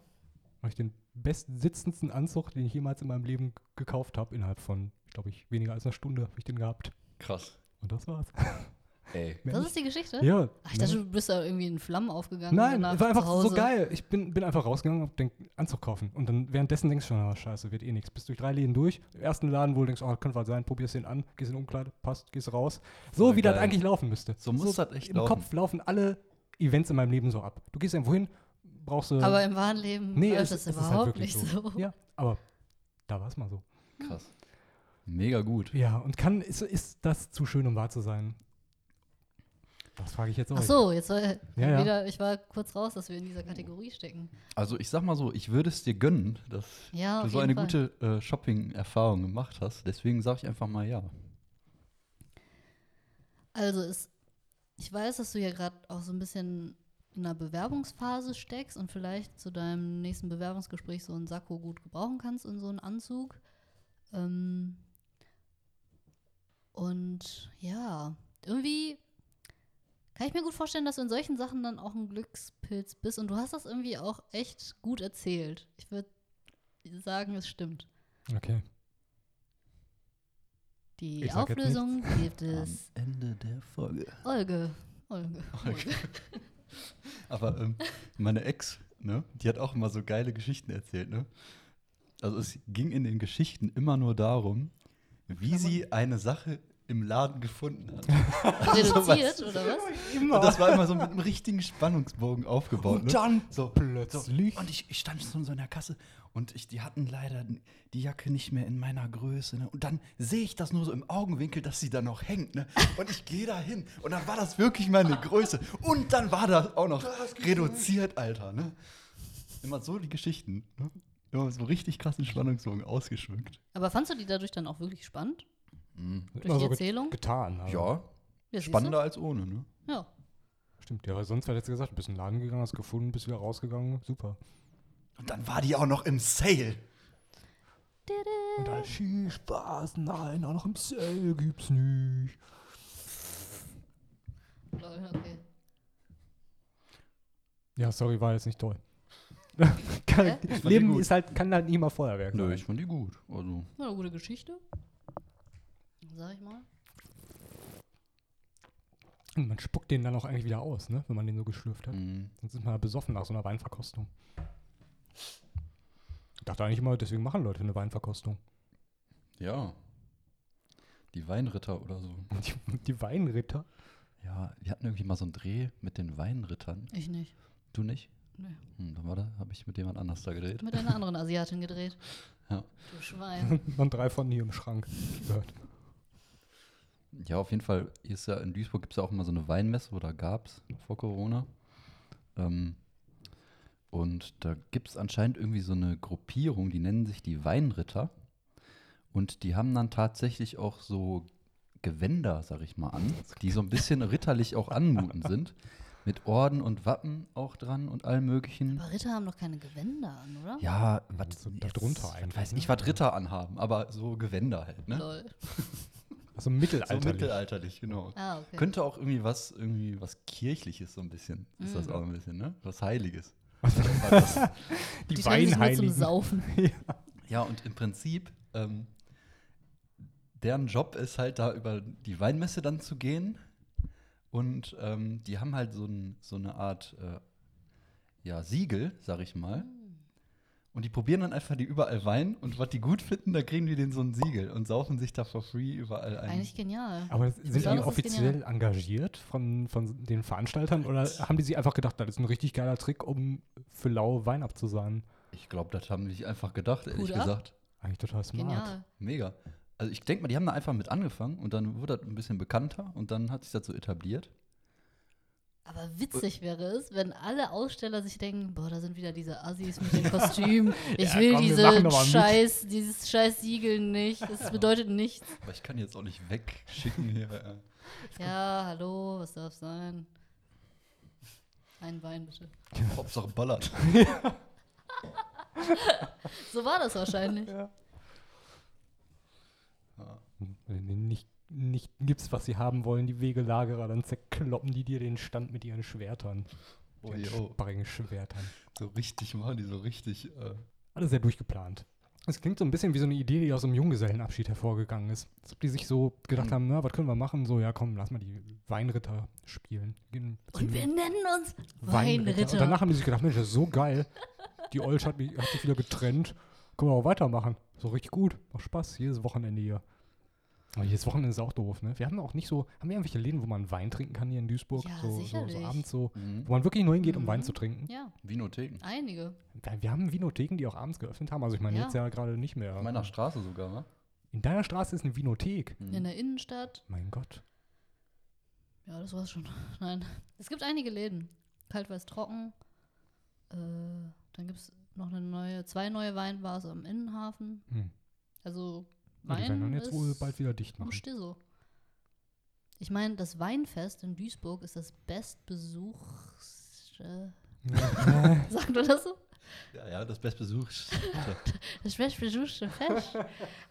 Habe ich den bestsitzendsten Anzug, den ich jemals in meinem Leben gekauft habe, innerhalb von, glaube ich, weniger als einer Stunde habe ich den gehabt. Krass. Und das war's. *laughs* Ey. Das ist die Geschichte? ja. Ach, ich dachte, ne? du bist da irgendwie in Flammen aufgegangen. Nein, es war einfach so geil. Ich bin, bin einfach rausgegangen und denk, Anzug kaufen. Und dann währenddessen denkst du schon, oh, scheiße, wird eh nichts. Bist durch drei Läden durch. Im ersten Laden, wo du denkst, oh, könnte was sein, probierst den an, gehst in Umkleide, passt, gehst raus. So Voll wie das geil. eigentlich laufen müsste. So muss das echt Im laufen. Kopf laufen alle Events in meinem Leben so ab. Du gehst irgendwo hin, brauchst du. Aber im wahren Leben nee, läuft es, das halt überhaupt wirklich nicht so. Ja, aber da war es mal so. Krass. Mega gut. Ja, und kann, ist, ist das zu schön, um wahr zu sein? Das frage ich jetzt auch. Ach so, jetzt war Ja, ja. wieder, ich war kurz raus, dass wir in dieser Kategorie stecken. Also ich sag mal so, ich würde es dir gönnen, dass Ja, du so eine Fall. gute äh, Shopping-Erfahrung gemacht hast. Deswegen sage ich einfach mal ja. Also es, ich weiß, dass du ja gerade auch so ein bisschen in einer Bewerbungsphase steckst und vielleicht zu deinem nächsten Bewerbungsgespräch so einen Sakko gut gebrauchen kannst und so einen Anzug. Ähm, und ja, irgendwie kann ich mir gut vorstellen, dass du in solchen Sachen dann auch ein Glückspilz bist und du hast das irgendwie auch echt gut erzählt. Ich würde sagen, es stimmt. Okay. Die Auflösung gibt es Ende der Folge. Olge. Olge. Olge. *laughs* *laughs* Aber ähm, meine Ex, ne, die hat auch immer so geile Geschichten erzählt, ne? Also es ging in den Geschichten immer nur darum, wie sie eine Sache im Laden gefunden hat. *laughs* Reduziert, oder was? Und das war immer so mit einem richtigen Spannungsbogen aufgebaut. Und ne? dann so, plötzlich- So. Und ich, ich stand so in so einer Kasse und ich, die hatten leider die Jacke nicht mehr in meiner Größe. Ne? Und dann sehe ich das nur so im Augenwinkel, dass sie da noch hängt. Ne? Und ich gehe da hin und dann war das wirklich meine Größe. Und dann war das auch noch reduziert, Alter. Ne? Immer so die Geschichten. Ne? Immer so richtig krassen Spannungsbogen ausgeschmückt. Aber fandst du die dadurch dann auch wirklich spannend? Durch Immer die so get- Erzählung? Getan. aber- Ja, Ja, siehst du? spannender als ohne. Ne? Ja. Stimmt, ja, weil sonst wäre jetzt gesagt, bist in den Laden gegangen, hast gefunden, bist wieder rausgegangen. Super. Und dann war die auch noch im Sale. Und dann Skispaß, nein, auch noch im Sale gibt's nicht. Okay. Ja, sorry, war jetzt nicht toll. *laughs* kann, Leben ist halt, kann halt nie mal Feuerwerk Nö, sein. ich fand die gut. Also, War eine gute Geschichte. Sag ich mal. Und man spuckt den dann auch eigentlich wieder aus, ne? wenn man den so geschlürft hat. mh. Sonst ist man ja besoffen nach so einer Weinverkostung. Ich dachte eigentlich immer, deswegen machen Leute eine Weinverkostung. ja. Die Weinritter oder so. *laughs* Die, die Weinritter. Ja, wir hatten irgendwie mal so einen Dreh mit den Weinrittern. Ich nicht. Du nicht? Nee. Hm, dann war da, habe ich mit jemand anders da gedreht. Mit einer anderen *laughs* Asiatin gedreht. Ja. Du Schwein. *laughs* Und drei von hier im Schrank gehört. Ja, auf jeden Fall hier ist ja in Duisburg gibt es ja auch immer so eine Weinmesse oder gab es vor Corona. Ähm, und da gibt es anscheinend irgendwie so eine Gruppierung, die nennen sich die Weinritter. Und die haben dann tatsächlich auch so Gewänder, sag ich mal, an, die so ein bisschen ritterlich auch anmuten sind. Mit Orden und Wappen auch dran und allem möglichen. Aber Ritter haben doch keine Gewänder an, oder? Ja, was so jetzt- darunter was eigentlich, Weiß ne? ich, was Ritter anhaben, aber so Gewänder halt, ne? Lol. *laughs* Also So mittelalterlich. mittelalterlich, genau. Ah, okay. Könnte auch irgendwie was, irgendwie was Kirchliches so ein bisschen. Ist das Mm. auch ein bisschen, ne? Was Heiliges. *laughs* die, Die sich nur zum Weinheiligen. Saufen. *laughs* ja, und im Prinzip, ähm, deren Job ist halt da über die Weinmesse dann zu gehen. Und ähm, die haben halt so, ein, so eine Art äh, ja, Siegel, sag ich mal. Und die probieren dann einfach die überall Wein und was die gut finden, da kriegen die den so ein Siegel und saufen sich da for free überall ein. Eigentlich genial. Aber sind die offiziell engagiert von, von den Veranstaltern oder haben die sich einfach gedacht, das ist ein richtig geiler Trick, um für lau Wein abzusahnen? Ich glaube, das haben die sich einfach gedacht, ehrlich ab. gesagt. Eigentlich total smart. Genial. Mega. Also ich denke mal, die haben da einfach mit angefangen und dann wurde das ein bisschen bekannter und dann hat sich das so etabliert. Aber witzig wäre es, wenn alle Aussteller sich denken, boah, da sind wieder diese Assis mit dem Kostüm. *laughs* Ich Ja, will komm, diese scheiß, dieses scheiß Siegel nicht. Das bedeutet nichts. *laughs* Aber ich kann jetzt auch nicht wegschicken hier. Ja, *laughs* hallo, was darf sein? Ein Wein bitte. Hauptsache ballert. So war das wahrscheinlich. Du nicht, nicht gibst, was sie haben wollen, die Wegelagerer, dann zerkloppen die dir den Stand mit ihren Schwertern. Oh, Ihren jo. Sparring-Schwertern. So richtig machen die so richtig. Äh, Alles sehr durchgeplant. Es klingt so ein bisschen wie so eine Idee, die aus einem Junggesellenabschied hervorgegangen ist. Als ob die sich so gedacht Mhm. haben, na, was können wir machen? So, ja komm, lass mal die Weinritter spielen. Gehen Und wir nennen uns Und Weinritter. danach haben die sich gedacht, Mensch, das ist so geil. Die Olsch hat, mich- hat sich wieder getrennt. Können wir auch weitermachen. So richtig gut. Macht Spaß. Jedes Wochenende hier. Aber jedes Wochenende ist auch doof, ne? Wir haben auch nicht so, haben wir irgendwelche Läden, wo man Wein trinken kann hier in Duisburg? Ja, so, so, so abends so, mhm. wo man wirklich nur hingeht, um Mhm. Wein zu trinken. Ja, Vinotheken. einige. Wir, wir haben Vinotheken, die auch abends geöffnet haben. Also ich meine Ja. jetzt ja gerade nicht mehr. Auf meiner Straße sogar, wa? In deiner Straße ist eine Vinothek. Mhm. In der Innenstadt. Mein Gott. Ja, das war's schon. *laughs* Nein. Es gibt einige Läden. Kalt, weiß, trocken. Äh, dann gibt es noch eine neue, zwei neue Weinbars am Innenhafen. Hm. Also Ja, die werden dann jetzt wohl bald wieder dicht machen. Stissel. Ich meine, das Weinfest in Duisburg ist das bestbesuchte. *laughs* Sagt man das so? Ja, ja, das Bestbesuch. *laughs* Das bestbesuchte Fest.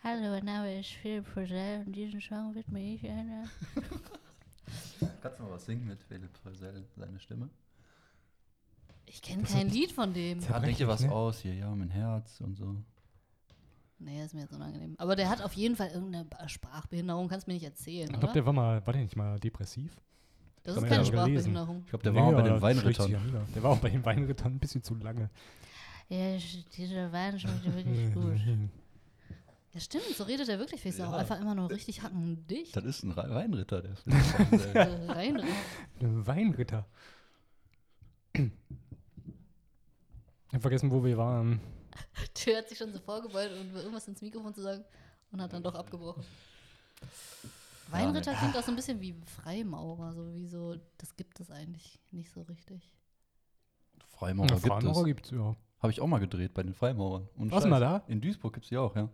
Hallo, mein Name ist Philipp Rosell und diesen Song widme ich einer. *laughs* Kannst du mal was singen mit Philipp Rösel, seine Stimme? Ich kenne kein Lied von dem. Ja, denk dir was ne? aus hier, ja, mein Herz und so. Nee, ist mir jetzt unangenehm. Aber der hat auf jeden Fall irgendeine Sprachbehinderung, kannst mir nicht erzählen, Ich glaube, der war mal, war der nicht mal depressiv? Das ist keine ja. Sprachbehinderung. Ich glaube, der war auch bei den Weinrittern. ja. Der war auch bei den Weinrittern ein bisschen zu lange. Ja, dieser Wein schmeckt wirklich *laughs* gut. Ja, Ja, stimmt, so redet er wirklich. Vielleicht ist er auch Ja. einfach immer nur richtig hackendicht. Das ist ein Weinritter, der *laughs* Reinredet. Ein Weinritter. Ich habe vergessen, wo wir waren. *laughs* Der hat sich schon so vorgebeugt, um irgendwas ins Mikrofon zu sagen und hat dann doch abgebrochen. Weinritter klingt auch so ein bisschen wie Freimaurer, so wie so, das gibt es eigentlich nicht so richtig. Freimaurer Ja, gibt Freimaurer es. gibt's, ja. Habe ich auch mal gedreht bei den Freimaurern. Und Warst du mal da? In Duisburg gibt es die auch, ja.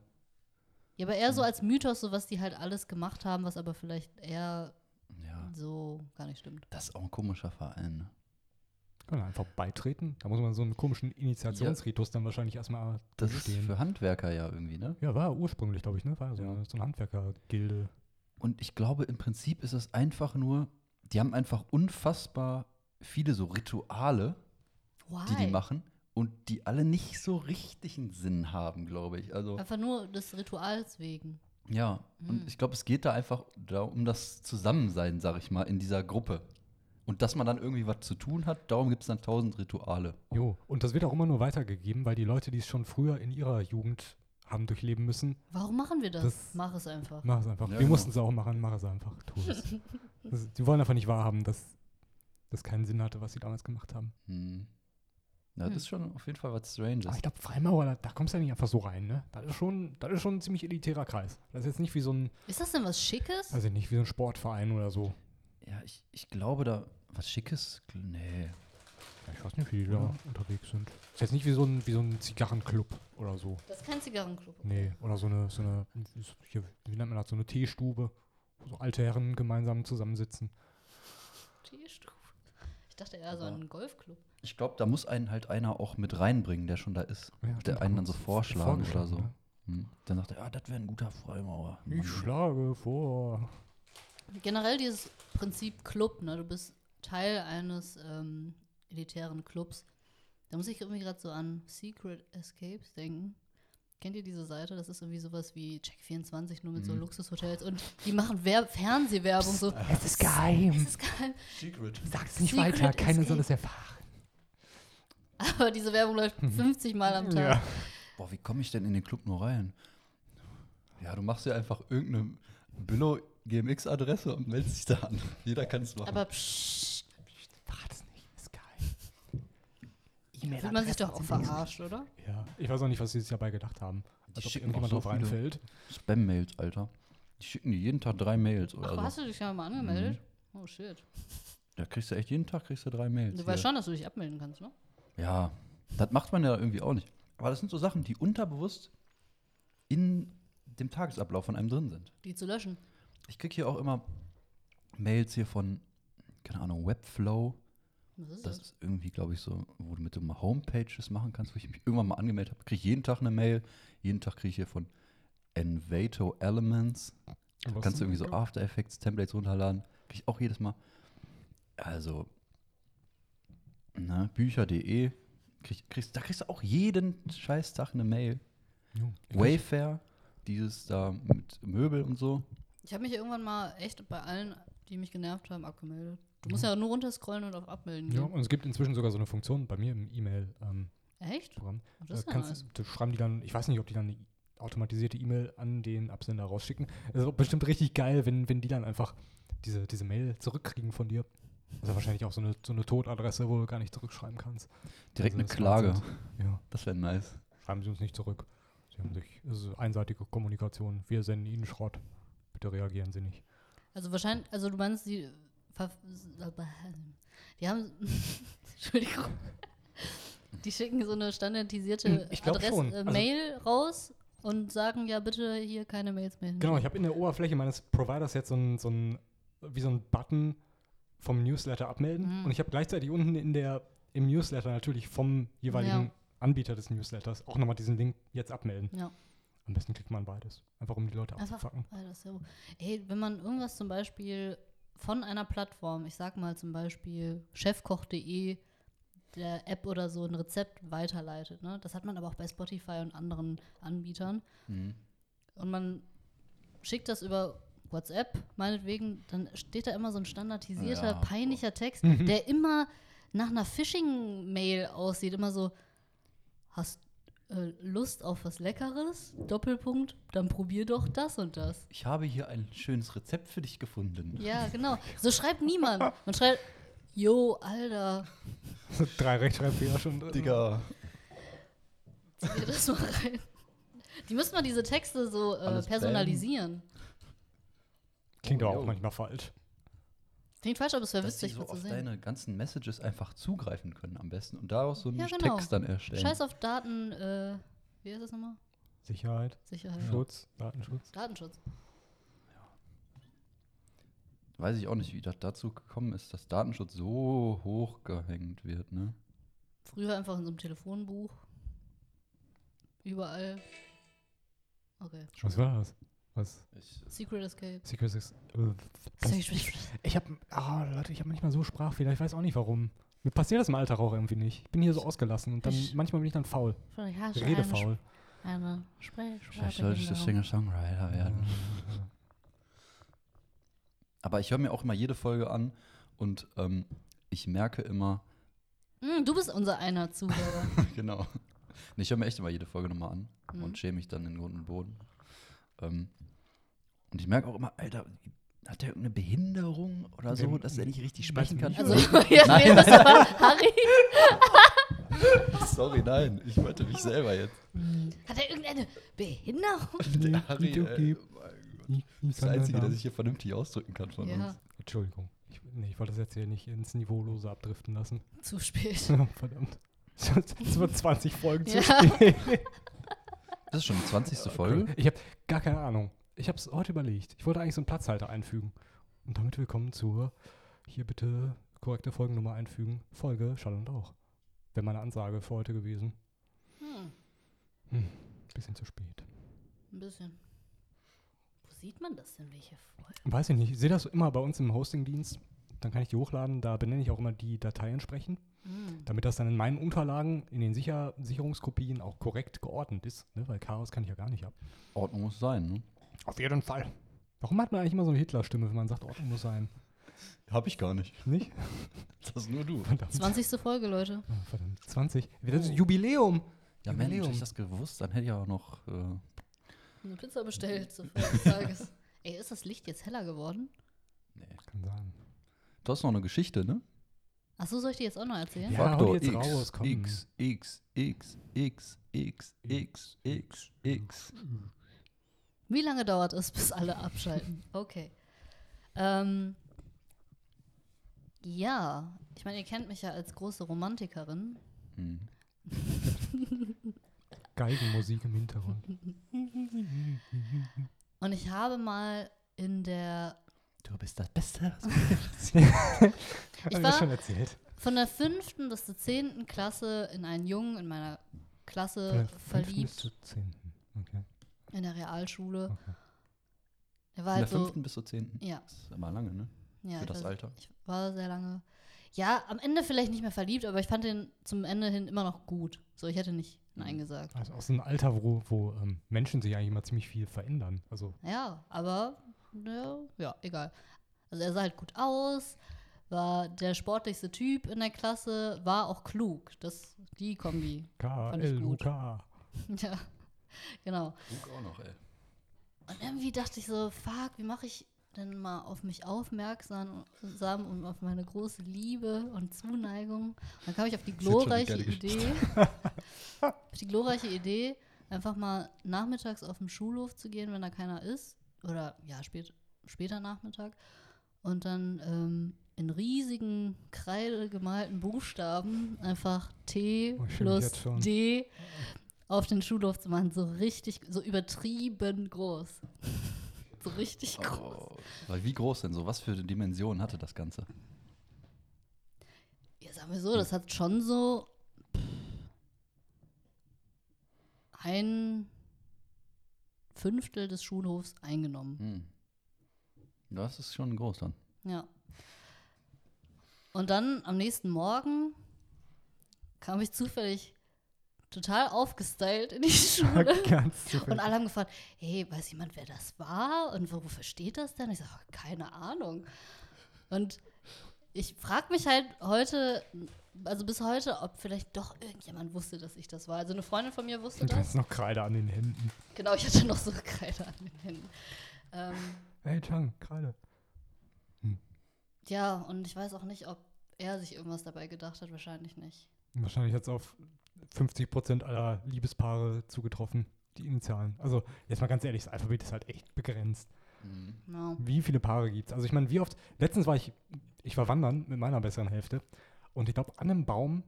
Ja, aber eher so als Mythos, so was die halt alles gemacht haben, was aber vielleicht eher Ja, so gar nicht stimmt. das ist auch ein komischer Verein. Ne? Kann man einfach beitreten. Da muss man so einen komischen Initiationsritus dann wahrscheinlich erstmal Das ist durchstehen. für Handwerker ja irgendwie, ne? Ja, war ursprünglich, glaube ich, ne? War so, Ja. eine, so eine Handwerkergilde. Und ich glaube, im Prinzip ist es einfach nur, die haben einfach unfassbar viele so Rituale, Why? die die machen und die alle nicht so richtigen Sinn haben, glaube ich. Also, Einfach nur des Rituals wegen. ja. Hm. Und ich glaube, es geht da einfach da um das Zusammensein, sag ich mal, in dieser Gruppe. Und dass man dann irgendwie was zu tun hat, darum gibt es dann tausend Rituale. Jo, und das wird auch immer nur weitergegeben, weil die Leute, die es schon früher in ihrer Jugend haben durchleben müssen, Warum machen wir das? Das- Mach es einfach. mach es einfach. Ja, Wir genau. mussten es auch machen, mach es einfach. Tu es. *laughs* das, die wollen einfach nicht wahrhaben, dass das keinen Sinn hatte, was sie damals gemacht haben. Hm. Ja, Hm. das ist schon auf jeden Fall was Stranges. Aber ich glaube, Freimaurer, da, da kommst du ja nicht einfach so rein, ne? Das ist schon, das ist schon ein ziemlich elitärer Kreis. Das ist jetzt nicht wie so ein, Ist das denn was Schickes? also nicht wie so ein Sportverein oder so. Ja, ich, ich glaube da, was Schickes? Nee. Ja, Ich weiß nicht, wie die da unterwegs sind. Ist jetzt nicht wie so ein, wie so ein Zigarrenclub oder so. Das ist kein Zigarrenclub. Nee, oder so eine, so eine hier, wie nennt man das, so eine Teestube, wo so alte Herren gemeinsam zusammensitzen. Tierstufe. Ich dachte eher so Ja. ein Golfclub. Ich glaube, da muss einen halt einer auch mit reinbringen, der schon da ist. Ja, der stimmt, einen dann so vorschlagen oder so. ne? Hm. Dann sagt er, ja, das wäre ein guter Freimaurer. Ich schlage vor. Generell dieses Prinzip Club, ne? Du bist Teil eines ähm, elitären Clubs. Da muss ich irgendwie gerade so an Secret Escapes denken. Kennt ihr diese Seite? Das ist irgendwie sowas wie Check24, nur mit so Mhm. Luxushotels. Und die machen Werb Fernsehwerbung so. Es ist geheim. Es ist geil. Secret. Sag's nicht Secret weiter, keiner soll es erfahren. Aber diese Werbung läuft 50 Mal am Tag. Ja. Boah, wie komme ich denn in den Club nur rein? Ja, du machst ja einfach irgendeine Billo GMX-Adresse und meldest dich da an. *laughs* Jeder kann es machen. Aber psch, Verrat's nicht, ist geil. da fühlt man sich doch auch verarscht, oder? Ja, ich weiß auch nicht, was sie sich dabei gedacht haben. Die Als ob schicken irgendjemand so drauf reinfällt. Spam-Mails, Alter. Die schicken dir jeden Tag drei Mails oder Ach, so. hast du dich ja mal angemeldet? Oh shit. Da kriegst du echt jeden Tag kriegst du drei Mails. Du hier. weißt schon, dass du dich abmelden kannst, ne? Ja, das macht man ja irgendwie auch nicht. Aber das sind so Sachen, die unterbewusst in dem Tagesablauf von einem drin sind. Die zu löschen. Ich kriege hier auch immer Mails hier von, keine Ahnung, Webflow. Was ist Das das? ist irgendwie, glaube ich, so, wo du mit dem Homepages machen kannst, wo ich mich irgendwann mal angemeldet habe. Kriege ich jeden Tag eine Mail. Jeden Tag kriege ich hier von Envato Elements. Was kannst du irgendwie so After Effects Templates runterladen. Kriege ich auch jedes Mal. Also, na, bücher.de. Krieg, kriegst, da kriegst du auch jeden scheiß Tag eine Mail. Jo. Ich Wayfair, dieses da mit Möbel und so. Ich habe mich irgendwann mal echt bei allen, die mich genervt haben, abgemeldet. Du musst ja nur runterscrollen und auf Abmelden Ja, gehen. und es gibt inzwischen sogar so eine Funktion bei mir im E-Mail-Programm. Echt? Oh, das Da ist ja kannst, nice. schreiben die dann, ich weiß nicht, ob die dann eine automatisierte E-Mail an den Absender rausschicken. Das ist auch bestimmt richtig geil, wenn, wenn die dann einfach diese, diese Mail zurückkriegen von dir. Also wahrscheinlich auch so eine, so eine Todadresse, wo du gar nicht zurückschreiben kannst. Direkt Also eine Klage. Wahnsinn. Ja, Das wäre nice. schreiben Sie uns nicht zurück. Sie haben sich, es ist einseitige Kommunikation. Wir senden Ihnen Schrott. Bitte reagieren Sie nicht. Also wahrscheinlich, also du meinst, die die *laughs* haben *laughs* Entschuldigung. Die schicken so eine standardisierte Hm, Adresse, äh, Also- Mail raus und sagen, ja bitte hier keine Mails mehr. Genau, ich habe in der Oberfläche meines Providers jetzt so ein, so ein wie so ein Button vom Newsletter abmelden Mhm. und ich habe gleichzeitig unten in der im Newsletter natürlich vom jeweiligen Ja. Anbieter des Newsletters auch nochmal diesen Link jetzt abmelden. Ja. Am besten kriegt man beides, einfach um die Leute Einfach- abzufacken. Ja, ey, wenn man irgendwas zum Beispiel von einer Plattform, ich sag mal zum Beispiel chefkoch.de, der App oder so ein Rezept weiterleitet, ne? Das hat man aber auch bei Spotify und anderen Anbietern. Mhm. Und man schickt das über WhatsApp, meinetwegen, dann steht da immer so ein standardisierter, Ja, peinlicher Text, Mhm. *laughs* der immer nach einer Phishing-Mail aussieht, immer so, hast äh, Lust auf was Leckeres, Doppelpunkt, dann probier doch das und das. Ich habe hier ein schönes Rezept für dich gefunden. Ja, genau. So schreibt niemand. Man schreibt, yo, Alter, *laughs* Drei Rechtschreibfehler schon drin. Digga. zieh dir das mal rein. Die müssen mal diese Texte so äh, personalisieren. Klingt Oh, aber auch yo. manchmal falsch. Klingt falsch, aber es wäre witzig, so mal zu auf sehen. deine ganzen Messages einfach zugreifen können am besten und daraus so einen Ja, genau. Text dann erstellen. Scheiß auf Daten, äh, wie heißt das nochmal? Sicherheit, Sicherheit. Schutz, Datenschutz. Datenschutz. Weiß ich auch nicht, wie das dazu gekommen ist, dass Datenschutz so hoch gehängt wird, ne? Früher einfach in so einem Telefonbuch. Überall. Okay. Was war das? Was? Ich, Secret Escape. Secret äh, Ich habe, ah, Leute, ich habe manchmal so Sprachfehler. Ich weiß auch nicht warum. Mir passiert das im Alltag auch irgendwie nicht. Ich bin hier so ausgelassen und dann Ich- manchmal bin ich dann faul. Ja, so Redefaul. Eine, eine Sprech vielleicht sollte ich Singer-Songwriter werden. *laughs* Aber ich höre mir auch immer jede Folge an und ähm, ich merke immer, Mm, du bist unser einer Zuhörer. *laughs* genau. Nee, ich höre mir echt immer jede Folge nochmal an Mhm. und schäme mich dann in Grund und Boden. Ähm, und ich merke auch immer, Alter, hat der irgendeine Behinderung oder so, Dem- dass er nicht richtig sprechen kann? Also, *laughs* oder? ja, Nein. nee, das war Harry. Sorry, nein, ich wollte mich selber jetzt. Hat er irgendeine Behinderung? *laughs* Der Harry, äh, das ist der Einzige, der sich hier vernünftig ausdrücken kann von Ja, uns. Entschuldigung. Ich, nee, ich wollte das jetzt hier nicht ins Niveaulose abdriften lassen. zu spät. *laughs* Verdammt. Es wird 20 Folgen zu Ja. spät. Das ist schon die 20. Folge. Ich habe gar keine Ahnung. Ich habe es heute überlegt. Ich wollte eigentlich so einen Platzhalter einfügen. Und damit willkommen zur, hier bitte korrekte Folgennummer einfügen, Folge Schall und Rauch. Wäre meine Ansage für heute gewesen. Hm, Bisschen zu spät. ein bisschen. Wo sieht man das denn, welche Folge? Weiß ich nicht. Ich sehe das immer bei uns im Hostingdienst. Dann kann ich die hochladen. Da benenne ich auch immer die Datei entsprechend, Damit das dann in meinen Unterlagen, in den Sicher Sicherungskopien auch korrekt geordnet ist. Ne? Weil Chaos kann ich ja gar nicht ab. Ordnung muss sein, ne? Auf jeden Fall. Warum hat man eigentlich immer so eine Hitler-Stimme, wenn man sagt, Ordnung muss sein? Hab ich gar nicht. Nicht? Das ist nur du. Verdammt. 20. Folge, Leute. Oh, verdammt. 20. Das ist Oh. Jubiläum. Ja, Mensch, hätte Jubiläum. ich das gewusst, dann hätte ich auch noch. Äh, Eine Pizza bestellt zur Feier des Tages. Ey, ist das Licht jetzt heller geworden? nee. Kann sein. Du hast noch eine Geschichte, ne? Achso, soll ich die jetzt auch noch erzählen? Ja. die jetzt raus, komm. X, X, X, X, X, X, X, X. Wie lange dauert es, bis alle abschalten? Okay. Ähm, ja, ich meine, ihr kennt mich ja als große Romantikerin. Hm. *laughs* Geigenmusik im Hintergrund. Und ich habe mal in der, Du bist das Beste. *laughs* Ich Hab mir war- das schon erzählt. von der fünften bis zur zehnten Klasse in einen Jungen in meiner Klasse Von der fünften bis verliebt, zur zehnten. Okay. in der Realschule. okay. Der war Von halt der so, fünften bis zur zehnten. ja, Das ist immer lange, ne? ja, Für das weiß- Alter. Ich war sehr lange. Ja, am Ende vielleicht nicht mehr verliebt, aber ich fand den zum Ende hin immer noch gut. So, ich hätte nicht Nein gesagt. Also aus einem Alter, wo, wo ähm, Menschen sich eigentlich immer ziemlich viel verändern. Also Ja, aber ja, ja, egal. Also er sah halt gut aus, war der sportlichste Typ in der Klasse, war auch klug. Das, die Kombi. K, Fand ich L, U, gut. *laughs* K. Ja, genau. Luke auch noch, ey. Und irgendwie dachte ich so, fuck, wie mache ich denn mal auf mich aufmerksam sam und auf meine große Liebe und Zuneigung? Und dann kam ich auf die glorreiche Idee, *laughs* auf die glorreiche Idee, einfach mal nachmittags auf den Schulhof zu gehen, wenn da keiner ist. Oder ja, spät, später Nachmittag. Und dann ähm, in riesigen, Kreide gemalten Buchstaben einfach T Oh, plus. D auf den Schulhof zu machen. So richtig, so übertrieben groß. *laughs* so richtig groß. Oh, weil wie groß denn so? Was für Dimensionen hatte das Ganze? Ja, sagen wir so, das hat schon so pff, ein Fünftel des Schulhofs eingenommen. Hm. Das ist schon groß dann. Ja. Und dann am nächsten Morgen kam ich zufällig total aufgestylt in die *laughs* Schule. Und alle haben gefragt, hey, weiß jemand, wer das war? Und wo- wofür steht das denn? Ich sage, keine Ahnung. Und ich frage mich halt heute also bis heute, ob vielleicht doch irgendjemand wusste, dass ich das war. Also eine Freundin von mir wusste Und du das. hast noch Kreide an den Händen. Genau, ich hatte noch so *laughs* Kreide an den Händen. Ähm, Hey, Chang, Kreide. ja, und ich weiß auch nicht, ob er sich irgendwas dabei gedacht hat. Wahrscheinlich nicht. Wahrscheinlich hat es auf 50% aller Liebespaare zugetroffen, die Initialen. Also, jetzt mal ganz ehrlich, das Alphabet ist halt echt begrenzt. Mhm. No. Wie viele Paare gibt es? Also, ich meine, wie oft. Letztens war ich, ich war wandern mit meiner besseren Hälfte und ich glaube, an einem Baum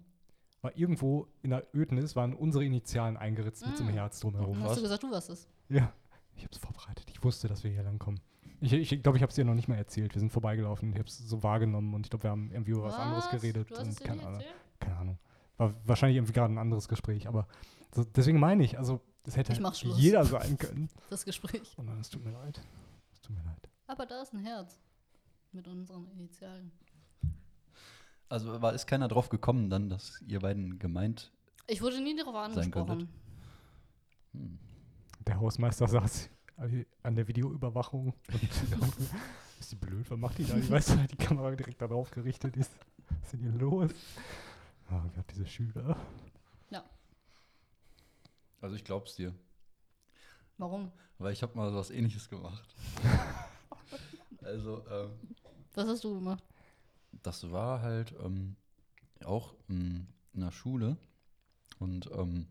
war irgendwo in der Ödnis, waren unsere Initialen eingeritzt mit so einem Mm. Herz drumherum. Dann was? hast du gesagt, du warst es. Ja, ich habe es vorbereitet. Ich wusste, dass wir hier langkommen. Ich glaube, ich, glaub, ich habe es dir noch nicht mal erzählt. Wir sind vorbeigelaufen. Ich habe es so wahrgenommen und ich glaube, wir haben irgendwie über was, anderes geredet. Du hast und es dir keine Ahnung. erzählt? keine Ahnung. War wahrscheinlich irgendwie gerade ein anderes Gespräch, aber so, deswegen meine ich, also es hätte jeder sein können. Das Gespräch. Oh nein, es tut mir leid. Es tut mir leid. Aber da ist ein Herz. Mit unseren Initialen. Also war, ist keiner drauf gekommen dann, dass ihr beiden gemeint. Ich wurde nie darauf angesprochen. Hm. Der Hausmeister saß an der Videoüberwachung und *laughs* ist die blöd, was macht die da? Ich weiß, weil die Kamera direkt darauf gerichtet ist. Was ist denn hier los? Oh Gott, diese Schüler. Also ich glaub's dir. Warum? Weil ich habe mal was ähnliches gemacht. *laughs* also, ähm, Was hast du gemacht? Das war halt ähm, auch ähm, in der Schule. Und ähm,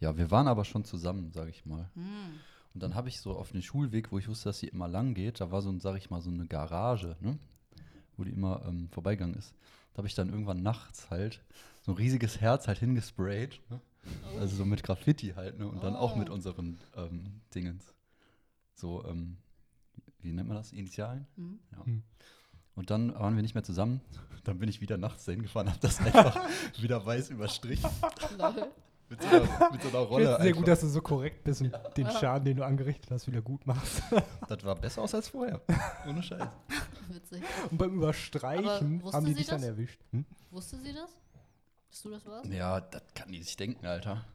ja, wir waren aber schon zusammen, sage ich mal. Hm. Und dann habe ich so auf den Schulweg, wo ich wusste, dass sie immer lang geht, da war so, ein, sag ich mal, so eine Garage, ne? wo die immer ähm, vorbeigegangen ist. Da habe ich dann irgendwann nachts halt so ein riesiges Herz halt hingesprayt. Ne? Oh. Also so mit Graffiti halt, ne? Und dann auch mit Oh. unseren ähm, Dingens. So, ähm, wie nennt man das? Initialen? Hm. Ja. Hm. Und dann waren wir nicht mehr zusammen. *laughs* Dann bin ich wieder nachts dahin gefahren, habe das einfach *laughs* wieder weiß überstrichen. Mit so einer, mit so einer Rolle. sehr gut, einfach. dass du so korrekt bist und den Schaden, den du angerichtet hast, wieder gut machst. *laughs* das war besser aus als vorher. Ohne Scheiß. Witzig. Und beim Überstreichen haben die sie dich dann das? erwischt. Hm? Wusste sie das? Dass du das warst? Ja, das kann die sich denken, Alter.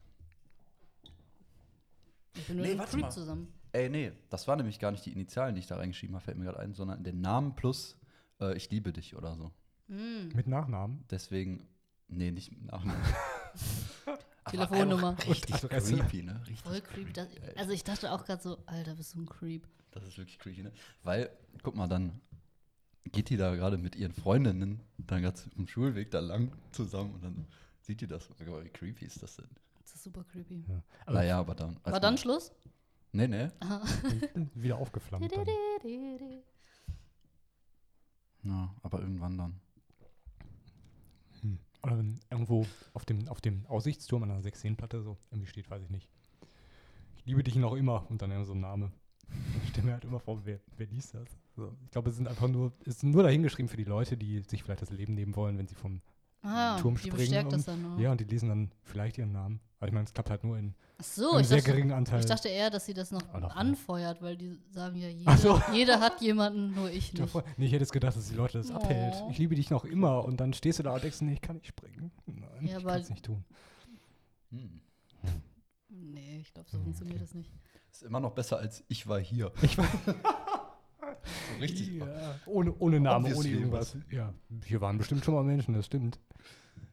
Ich bin nur Nee, mit warte Creep mal. zusammen. Ey, nee, das war nämlich gar nicht die Initialen, die ich da reingeschrieben habe, fällt mir gerade ein, sondern den Namen plus äh, ich liebe dich oder so. Hm. Mit Nachnamen. Deswegen, nee, nicht mit Namen. *laughs* Aber Telefonnummer. Richtig creepy, ne? Richtig. Voll creepy. Das, also ich dachte auch gerade so, Alter, bist du ein Creep. Das ist wirklich creepy, ne? Weil, guck mal, dann geht die da gerade mit ihren Freundinnen dann ganz im Schulweg da lang zusammen und dann sieht die das. Wie creepy ist das denn? Das ist super creepy. Ja. Aber naja, aber dann. War dann Schluss? Nee, nee. wieder aufgeflammt. *laughs* Ja, aber irgendwann dann. Hm. Oder wenn irgendwo auf dem, auf dem Aussichtsturm an einer 16-Platte so irgendwie steht, weiß ich nicht. Ich liebe dich noch immer und dann so ein Name. Ich stelle mir halt immer vor, wer, wer liest das? So. Ich glaube, es sind einfach nur, es ist nur dahingeschrieben für die Leute, die sich vielleicht das Leben nehmen wollen, wenn sie vom Ah, Turm die springen bestärkt das dann. Ja, und die lesen dann vielleicht ihren Namen. Aber ich meine, es klappt halt nur in Ach so, einem sehr dachte, geringen Anteil. ich dachte eher, dass sie das noch ja. anfeuert, weil die sagen ja, jeder, so. jeder hat jemanden, nur ich nicht. Davor, nee, ich hätte jetzt gedacht, dass die Leute das Oh. abhält. Ich liebe dich noch immer. Und dann stehst du da und denkst, nee, ich kann nicht springen. Nein, Ja, ich kann es nicht tun. Hm. Nee, ich glaube, so Hm, funktioniert okay. das nicht. Ist immer noch besser als ich war hier. Ich war *laughs* *laughs* richtig. Ja, ohne, ohne Name, ohne Obviously irgendwas. Ja, hier waren bestimmt schon mal Menschen, das stimmt.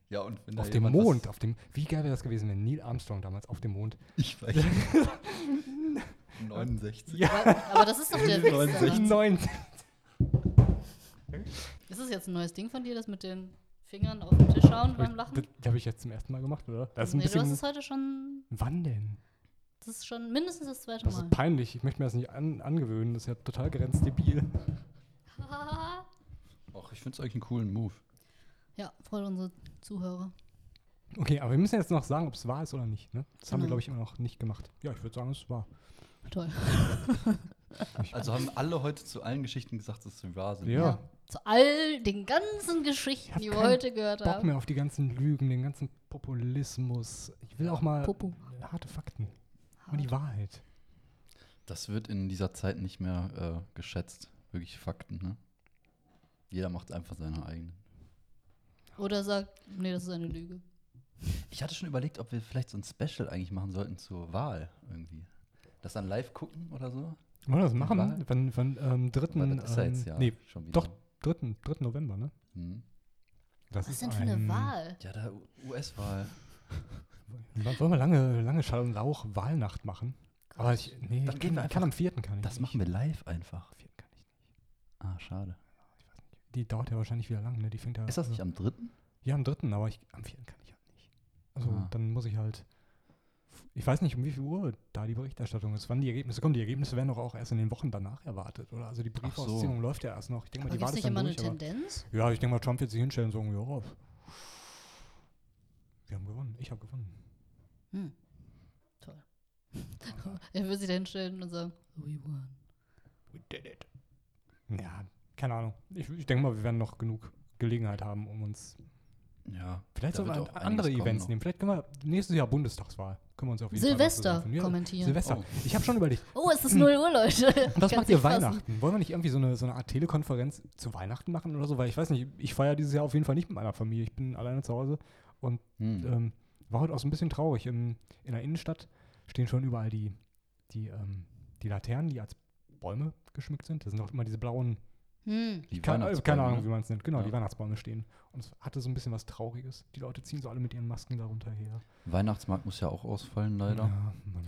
Ja, und wenn da Auf dem Mond, auf dem, wie geil wäre das gewesen, wenn Neil Armstrong damals auf dem Mond. Ich war hier. 69. Ja, Aber, aber das ist doch der Witz 69. daran. 90. Ist das jetzt ein neues Ding von dir, das mit den Fingern auf den Tisch schauen beim Lachen? Das, das habe ich jetzt zum ersten Mal gemacht, oder? Das ist ein nee, du hast bisschen. es heute schon, Wann denn? Das ist schon mindestens das zweite Das Mal. ist peinlich. Ich möchte mir das nicht an, angewöhnen. Das ist ja total grenzdebil. *laughs* Ach, ich finde es eigentlich einen coolen Move. ja, voll unsere Zuhörer. Okay, aber wir müssen jetzt noch sagen, ob es wahr ist oder nicht. Ne? Das haben wir, Genau. glaube ich, immer noch nicht gemacht. Ja, ich würde sagen, es war. Toll. *laughs* Also haben alle heute zu allen Geschichten gesagt, dass sie wahr sind. Ja. Zu all den ganzen Geschichten, die wir heute gehört Bock haben. mehr auf die ganzen Lügen, den ganzen Populismus. Ich will auch mal Popo. harte Fakten. Und die Wahrheit. Das wird in dieser Zeit nicht mehr äh, geschätzt. Wirklich Fakten, ne? Jeder macht einfach seine eigenen. Oder sagt, nee, das ist eine Lüge. Ich hatte schon überlegt, ob wir vielleicht so ein Special eigentlich machen sollten zur Wahl irgendwie. Das dann live gucken oder so? Wollen wir das machen? Wann, wann, ähm, dritten, Weil das ist ja ähm, jetzt ja nee, schon wieder. doch, dritten, dritten November, ne? Hm. Das Was denn für eine Wahl? Ja, da US-Wahl. *laughs* Wollen wir lange, lange Schall und Lauch Wahlnacht machen? Aber ich, nee, ich kann, ich kann einfach- am vierten kann ich Das nicht. machen wir live einfach. Am vierten kann ich nicht. Ah, schade. Die dauert ja wahrscheinlich wieder lang, ne? Die fängt ja. Ist das nicht am dritten? Ja, am dritten, aber ich, am vierten kann ich halt nicht. Also Ah. dann muss ich halt. Ich weiß nicht, um wie viel Uhr da die Berichterstattung ist, wann die Ergebnisse kommen. Die Ergebnisse werden doch auch erst in den Wochen danach erwartet, oder? Also die so. Briefausziehung läuft ja erst noch. Ich denke mal, Aber die wartet nicht immer eine durch. Aber, Tendenz? ja, ich denke mal, Trump wird sich hinstellen und sagen, ja, wir haben gewonnen. Ich habe gewonnen. Hm. Toll. *laughs* er würde sich da hinstellen und sagen, we won. We did it. Ja, keine Ahnung. Ich, ich denke mal, wir werden noch genug Gelegenheit haben, um uns. Ja. Vielleicht auch an- andere Events noch. nehmen. Vielleicht können wir nächstes Jahr Bundestagswahl. Können wir uns auf jeden Fall Silvester Ja, kommentieren. Silvester. Oh. Ich habe schon überlegt, *laughs* Oh, es ist 0 Uhr, Leute. *laughs* was macht ihr fassen. Weihnachten? Wollen wir nicht irgendwie so eine, so eine Art Telekonferenz zu Weihnachten machen oder so? Weil ich weiß nicht, ich feiere dieses Jahr auf jeden Fall nicht mit meiner Familie. Ich bin alleine zu Hause und Hm. ähm, war heute auch so ein bisschen traurig. Im, in der Innenstadt stehen schon überall die, die, ähm, die Laternen, die als Bäume geschmückt sind. Das sind auch immer diese blauen Hm. Die keine, Weihnachtsbäume, keine Ahnung, ne? wie man es nennt. Genau, Ja. die Weihnachtsbäume stehen. Und es hatte so ein bisschen was Trauriges. Die Leute ziehen so alle mit ihren Masken darunter her. Weihnachtsmarkt muss ja auch ausfallen, leider. Ja, Mann.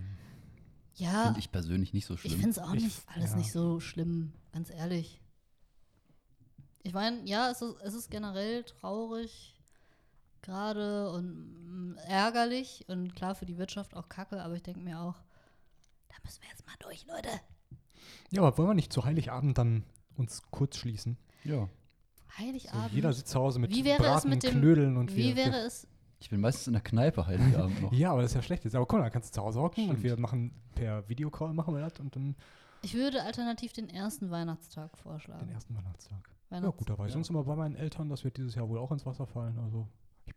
Ja, Finde ich persönlich nicht so ich schlimm. finde es auch Ich- nicht alles ja. nicht so schlimm, ganz ehrlich. Ich meine, ja, es ist, es ist generell traurig gerade und mm, ärgerlich und klar für die Wirtschaft auch kacke, aber ich denke mir auch, da müssen wir jetzt mal durch, Leute. ja, aber wollen wir nicht zu Heiligabend dann uns kurz schließen? ja. So, Heiligabend. jeder sitzt zu Hause mit Wie wäre es Braten, mit dem- Knödeln und Wie wir, wäre es, Ich bin meistens in der Kneipe Heiligabend noch. *laughs* Ja, aber das ist ja schlecht jetzt. Aber guck mal, dann kannst du zu Hause hocken und wir machen per Videocall machen wir das und dann ich würde alternativ den ersten Weihnachtstag vorschlagen. den ersten Weihnachtstag. Ja Weihnachts- gut, da war ich ja. sonst immer bei meinen Eltern. Das wird dieses Jahr wohl auch ins Wasser fallen. Also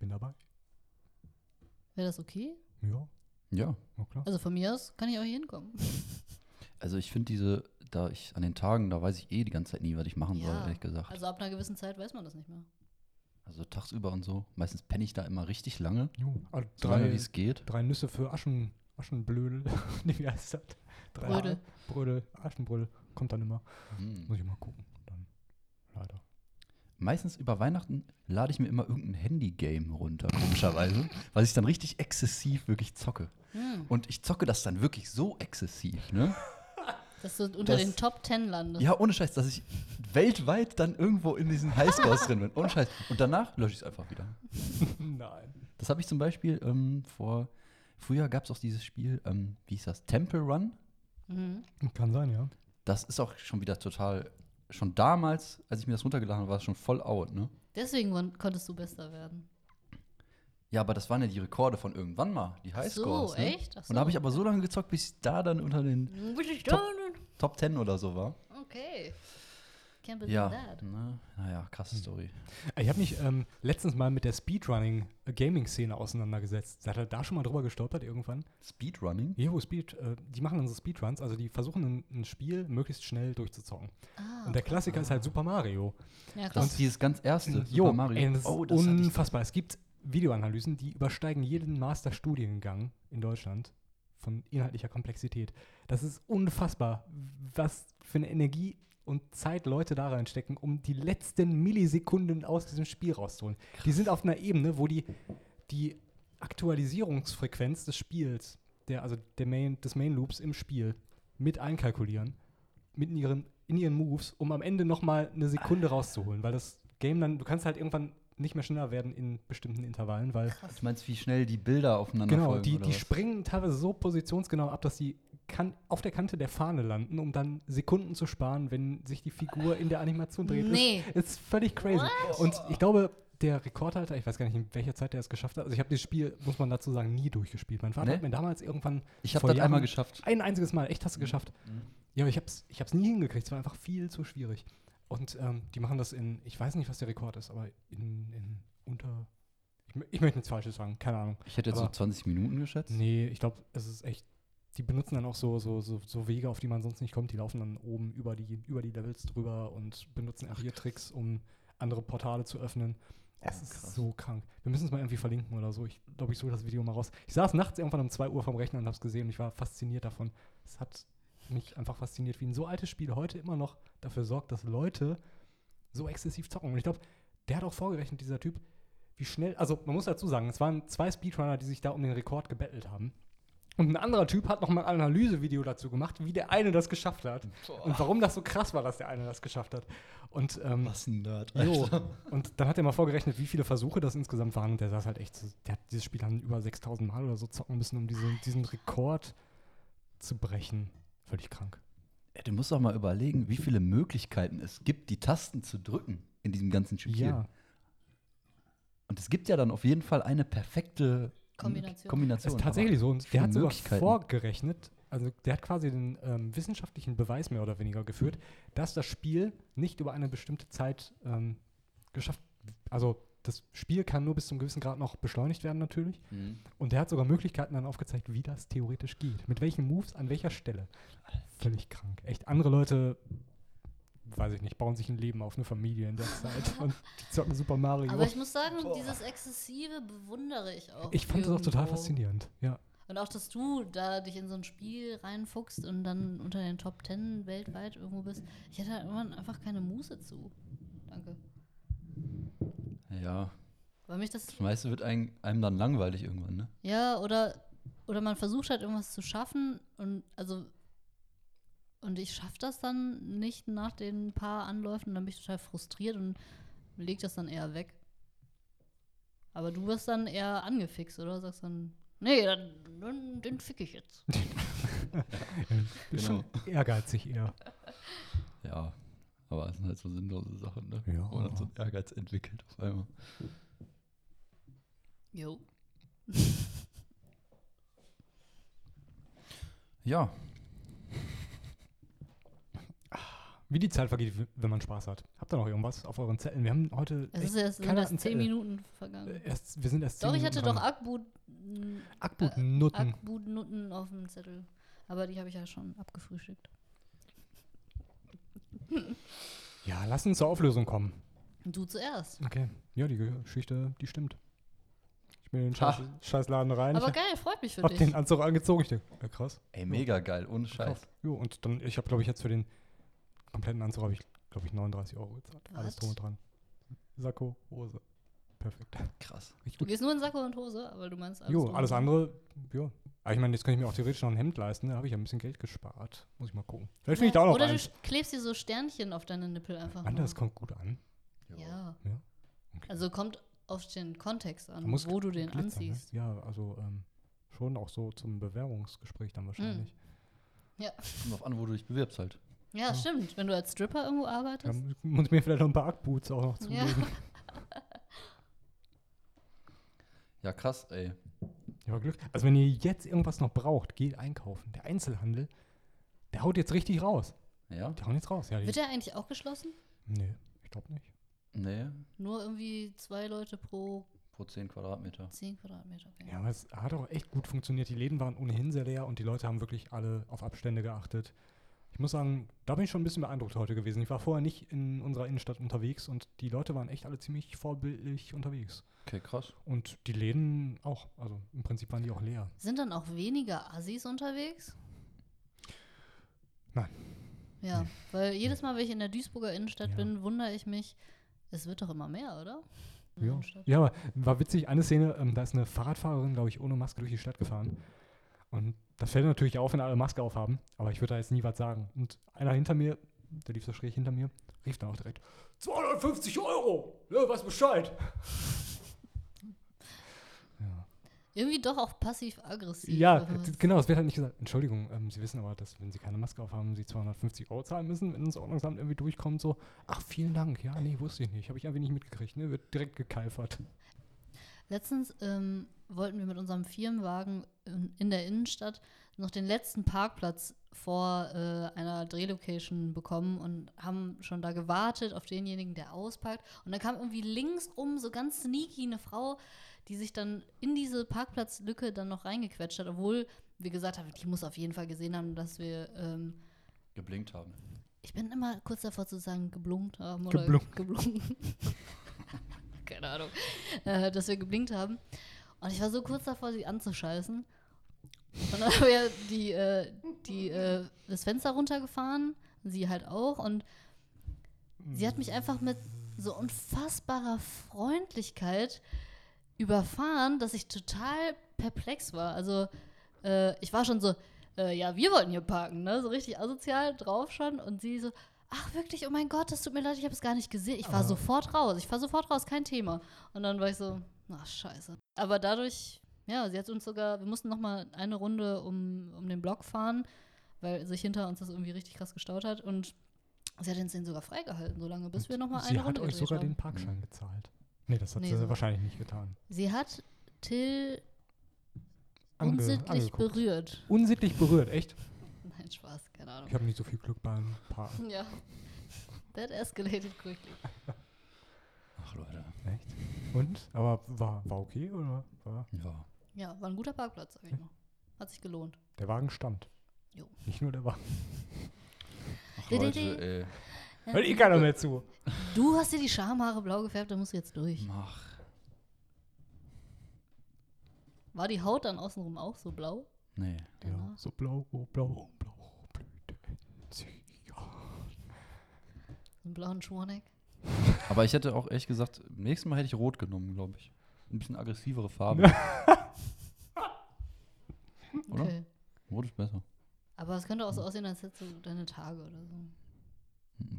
bin dabei. Wäre das okay? Ja, Ja. na klar. Also von mir aus kann ich auch hier hinkommen. *laughs* Also ich finde diese, da ich an den Tagen, da weiß ich eh die ganze Zeit nie, was ich machen soll, Ja, ehrlich gesagt. Also ab einer gewissen Zeit weiß man das nicht mehr. Also tagsüber und so. Meistens penne ich da immer richtig lange. Jo, also So lange wie drei, es geht. drei Nüsse für Aschen, Aschenblödel. *laughs* nee, wie heißt das? Drei Brödel. Brödel, Aschenbrödel. Kommt dann immer. Hm. Muss ich mal gucken. Dann leider. Meistens über Weihnachten lade ich mir immer irgendein Handy-Game runter, komischerweise, *laughs* was ich dann richtig exzessiv wirklich zocke. Hm. Und ich zocke das dann wirklich so exzessiv, ne? Dass du unter Das- den Top Ten landest. Ja, ohne Scheiß, dass ich weltweit dann irgendwo in diesen Highscores drin bin. Ohne Scheiß. Und danach lösche ich es einfach wieder. *laughs* Nein. Das habe ich zum Beispiel ähm, vor. Früher gab es auch dieses Spiel, ähm, wie hieß das? Temple Run. Mhm. Kann sein, ja. Das ist auch schon wieder total. Schon damals, als ich mir das runtergeladen habe, war es schon voll out, ne? Deswegen konntest du Bester werden. Ja, aber das waren ja die Rekorde von irgendwann mal, die Ach Highscores. so, ne? echt? Ach Und da habe ich so. aber so lange gezockt, bis ich da dann unter den Top-? Top 10 oder so war. Okay. Can't believe Ja. that. Ne? Naja, krasse Story. Ich habe mich ähm, letztens mal mit der Speedrunning-Gaming-Szene auseinandergesetzt. Seid ihr da schon mal drüber gestolpert irgendwann? Speedrunning? Jo, Speed, äh, die machen dann so Speedruns, also die versuchen ein, ein Spiel möglichst schnell durchzuzocken. Ah, Und der Klassiker ist halt Super Mario. ja, Das krass. ist dieses ganz erste Jo, Super Mario. ey, das ist oh, das hatte ich unfassbar. Es gibt Videoanalysen, die übersteigen jeden Masterstudiengang in Deutschland von inhaltlicher Komplexität. Das ist unfassbar, was für eine Energie und Zeit Leute da reinstecken, um die letzten Millisekunden aus diesem Spiel rauszuholen. Die sind auf einer Ebene, wo die, die Aktualisierungsfrequenz des Spiels, der, also der Main, des Main Loops im Spiel, mit einkalkulieren, mit in ihren, in ihren Moves, um am Ende nochmal eine Sekunde rauszuholen. Weil das Game dann, du kannst halt irgendwann nicht mehr schneller werden in bestimmten Intervallen, weil Du meinst, wie schnell die Bilder aufeinander genau, folgen? die, oder die was? springen teilweise so positionsgenau ab, dass die kan auf der Kante der Fahne landen, um dann Sekunden zu sparen, wenn sich die Figur in der Animation dreht. Nee. Ist, ist völlig crazy. What? Und ich glaube, der Rekordhalter, ich weiß gar nicht, in welcher Zeit der es geschafft hat. Also ich habe das Spiel, muss man dazu sagen, nie durchgespielt. Mein Vater Nee? hat mir damals irgendwann Ich habe das Jahren- einmal geschafft. ein einziges Mal, echt hast du geschafft. Mhm. Ja, aber ich habe es ich hab's nie hingekriegt. Es war einfach viel zu schwierig. Und ähm, die machen das in, ich weiß nicht, was der Rekord ist, aber in, in unter, ich, ich möchte nichts Falsches sagen, keine Ahnung. Ich hätte jetzt so Aber- 20 Minuten geschätzt. Nee, ich glaube, es ist echt, die benutzen dann auch so, so, so, so Wege, auf die man sonst nicht kommt. Die laufen dann oben über die, über die Levels drüber und benutzen auch Tricks, um andere Portale zu öffnen. Es Oh, ist krass. so krank. Wir müssen es mal irgendwie verlinken oder so. Ich glaube, ich suche das Video mal raus. Ich saß nachts irgendwann um 2 Uhr vom Rechner und habe es gesehen und ich war fasziniert davon. Es hat mich einfach fasziniert, wie ein so altes Spiel heute immer noch dafür sorgt, dass Leute so exzessiv zocken. Und ich glaube, der hat auch vorgerechnet, dieser Typ, wie schnell, also man muss dazu sagen, es waren zwei Speedrunner, die sich da um den Rekord gebettelt haben. Und ein anderer Typ hat noch mal ein Analysevideo dazu gemacht, wie der eine das geschafft hat. Und warum das so krass war, dass der eine das geschafft hat. Und, ähm, Was ein Nerd. jo, und dann hat er mal vorgerechnet, wie viele Versuche das insgesamt waren. Und der saß halt echt, so- der hat dieses Spiel dann über 6000 Mal oder so zocken müssen, um diese, diesen Rekord zu brechen. Völlig krank. Ja, du musst doch mal überlegen, wie viele Möglichkeiten es gibt, die Tasten zu drücken in diesem ganzen Spiel. Ja, Und es gibt ja dann auf jeden Fall eine perfekte Kombination. Kombination. Es ist tatsächlich so. Und der hat sogar vorgerechnet, also der hat quasi den ähm, wissenschaftlichen Beweis mehr oder weniger geführt, dass das Spiel nicht über eine bestimmte Zeit ähm, geschafft, also das Spiel kann nur bis zum gewissen Grad noch beschleunigt werden natürlich. Mhm. Und der hat sogar Möglichkeiten dann aufgezeigt, wie das theoretisch geht. Mit welchen Moves, an welcher Stelle. Völlig krank. Echt, andere Leute, weiß ich nicht, bauen sich ein Leben auf eine Familie in der Zeit *laughs* und die zocken Super Mario. Aber ich muss sagen, Boah. dieses Exzessive bewundere ich auch. ich fand das auch total irgendwo. faszinierend. Ja. Und auch, dass du da dich in so ein Spiel reinfuchst und dann unter den Top Ten weltweit irgendwo bist. Ich hätte halt irgendwann einfach keine Muße zu. Danke. Ja, Weil mich das das meiste wird einem, einem dann langweilig irgendwann, ne? Ja, oder, oder man versucht halt irgendwas zu schaffen und also und ich schaffe das dann nicht nach den paar Anläufen und dann bin ich total frustriert und leg das dann eher weg. Aber du wirst dann eher angefixt, oder? Sagst dann, nee, dann, dann den fick ich jetzt. *laughs* Genau. schon ehrgeizig eher. Ja, aber es sind halt so sinnlose Sachen, ne? Ja. Wo man dann so einen Ehrgeiz entwickelt auf einmal. Jo. Ja, Wie die Zeit vergeht, wenn man Spaß hat. Habt ihr noch irgendwas auf euren Zetteln? Wir haben heute. Es echt ist erst, sind keiner erst zehn. Minuten vergangen. Äh, Erst, wir sind erst zehn Doch, ich hatte Minuten doch dran. Akbut, Akbut-Nutten. Akbut-Nutten auf dem Zettel. Aber die habe ich ja schon abgefrühstückt. *laughs* Ja, lass uns zur Auflösung kommen. Du zuerst. Okay. Ja, die Geschichte, die stimmt. Ich bin in den. Scheiß, Scheißladen rein. Aber ich geil, freut mich für hab dich. den Anzug angezogen. Ich denke, ja, krass. ey, mega geil, ohne Scheiß. Jo, und dann, ich habe, glaube ich, jetzt für den kompletten Anzug habe ich, glaube ich, 39 Euro gezahlt. Alles Was? drum und dran. Sakko, Hose. Perfekt. Krass. Richtig Du gehst nur in Sakko und Hose, aber du meinst alles. Jo, alles andere, ja. Aber ich meine, jetzt kann ich mir auch theoretisch noch ein Hemd leisten. Da habe ich ja ein bisschen Geld gespart. Muss ich mal gucken. Vielleicht finde ich da auch noch Oder eins. du klebst dir so Sternchen auf deine Nippel einfach. Mann, nur. das kommt gut an. Ja. Ja. Okay. Also kommt auf den Kontext an, wo du den Glitzer, anziehst. Ne? Ja, also ähm, schon auch so zum Bewerbungsgespräch dann wahrscheinlich. Kommt drauf an, wo du dich bewirbst halt. Ja, Ja. stimmt. Wenn du als Stripper irgendwo arbeitest. mu- muss ich mir vielleicht noch ein paar Ackboots auch noch Ja. zulegen. *laughs* Ja, krass, ey. Ja, Glück. Also wenn ihr jetzt irgendwas noch braucht, geht einkaufen. Der Einzelhandel, der haut jetzt richtig raus. Ja? Die hauen jetzt raus. Ja, die, Wird der eigentlich auch geschlossen? nee, ich glaube nicht. Nee, Nur irgendwie zwei Leute pro pro 10 Quadratmeter. 10 Quadratmeter. Okay. Ja, aber es hat auch echt gut funktioniert. Die Läden waren ohnehin sehr leer und die Leute haben wirklich alle auf Abstände geachtet. Ich muss sagen, da bin ich schon ein bisschen beeindruckt heute gewesen. Ich war vorher nicht in unserer Innenstadt unterwegs und die Leute waren echt alle ziemlich vorbildlich unterwegs. Okay, krass. Und die Läden auch. Also im Prinzip waren die auch leer. Sind dann auch weniger Assis unterwegs? Nein. Ja, weil jedes Mal, wenn ich in der Duisburger Innenstadt Ja. bin, wundere ich mich, es wird doch immer mehr, oder? Ja. Ja, aber war witzig, eine Szene, ähm, da ist eine Fahrradfahrerin, glaube ich, ohne Maske durch die Stadt gefahren. Und das fällt natürlich auf, wenn alle Maske aufhaben, aber ich würde da jetzt nie was sagen. Und einer hinter mir, der lief so schräg hinter mir, rief dann auch direkt, 250 Euro, ja, was Bescheid. ja, Irgendwie doch auch passiv-aggressiv. ja genau, es wird halt nicht gesagt, Entschuldigung, ähm, Sie wissen aber, dass wenn Sie keine Maske aufhaben, Sie 250 Euro zahlen müssen, wenn das Ordnungsamt irgendwie durchkommt, so, ach, vielen Dank, ja, nee, wusste ich nicht, habe ich irgendwie nicht mitgekriegt, ne, wird direkt gekeifert. Letztens ähm, wollten wir mit unserem Firmenwagen in, in der Innenstadt noch den letzten Parkplatz vor äh, einer Drehlocation bekommen und haben schon da gewartet auf denjenigen, der auspackt. Und dann kam irgendwie links rum so ganz sneaky eine Frau, die sich dann in diese Parkplatzlücke dann noch reingequetscht hat, obwohl wir gesagt haben, die muss auf jeden Fall gesehen haben, dass wir ähm, Geblinkt haben. ich bin immer kurz davor zu sagen, geblunkt haben oder Geblunkt. geblunken. *laughs* *laughs* Keine Ahnung. Äh, dass wir geblinkt haben. Und ich war so kurz davor, sie anzuscheißen. Und dann *laughs* haben wir die, äh, die, äh, das Fenster runtergefahren, sie halt auch. Und sie hat mich einfach mit so unfassbarer Freundlichkeit überfahren, dass ich total perplex war. Also äh, ich war schon so, äh, ja, wir wollten hier parken, ne? So richtig asozial drauf schon. Und sie so, ach wirklich, oh mein Gott, das tut mir leid, ich habe es gar nicht gesehen. Ich war Aber- sofort raus, ich war sofort raus, kein Thema. Und dann war ich so, ach scheiße. Aber dadurch, ja, sie hat uns sogar, wir mussten noch mal eine Runde um, um den Block fahren, weil sich hinter uns das irgendwie richtig krass gestaut hat. Und sie hat uns den sogar freigehalten, so lange, bis wir noch mal Sie eine hat Runde euch sogar haben. den Parkschein gezahlt. Nee, das hat Nee, sie so- wahrscheinlich nicht getan. Sie hat Till Ange- unsittlich angeguckt. berührt. Unsittlich berührt, echt? Nein, Spaß, keine Ahnung. Ich habe nicht so viel Glück beim Parken. *laughs* Ja. That escalated quickly. Ach Leute. Echt? Und? Aber war, war okay oder? War, Ja. Ja, war ein guter Parkplatz, sag ich mal. Hat sich gelohnt. der Wagen stand. Jo. Nicht nur der Wagen. Ach Leute, ey. Hört eh keiner mehr zu. Du hast dir die Schamhaare blau gefärbt, da musst du jetzt durch. Mach. War die Haut dann außenrum auch so blau? Nee. Ja, Danach? so blau, oh, blau, blau, blühte sie. Ja. So einen blauen Schwanek? Aber ich hätte auch ehrlich gesagt, nächstes Mal hätte ich rot genommen, glaube ich. Ein bisschen aggressivere Farbe. *laughs* Oder? Okay. Rot ist besser. Aber es könnte auch so aussehen, als hättest du deine Tage oder so. Hm,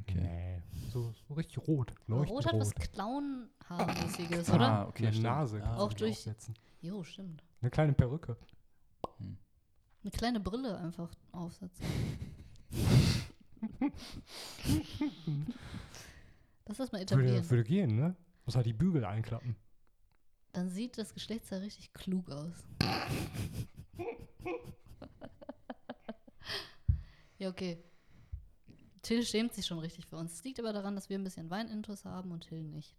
Okay. Nee, so, so richtig rot. Leuchtend Rot hat was Clownhaarmäßiges, oder? Ah, okay. Eine. Nase Ja. kannst du Auch durch- aufsetzen. Jo, stimmt. Eine kleine Perücke. Eine kleine Brille einfach aufsetzen. Lass *laughs* das mal etablieren. Würde, würde gehen, ne? Muss halt die Bügel einklappen. Dann sieht das Geschlechtsteil richtig klug aus. *laughs* ja, okay. Till schämt sich schon richtig für uns. Es liegt aber daran, dass wir ein bisschen Weinintus haben und Till nicht.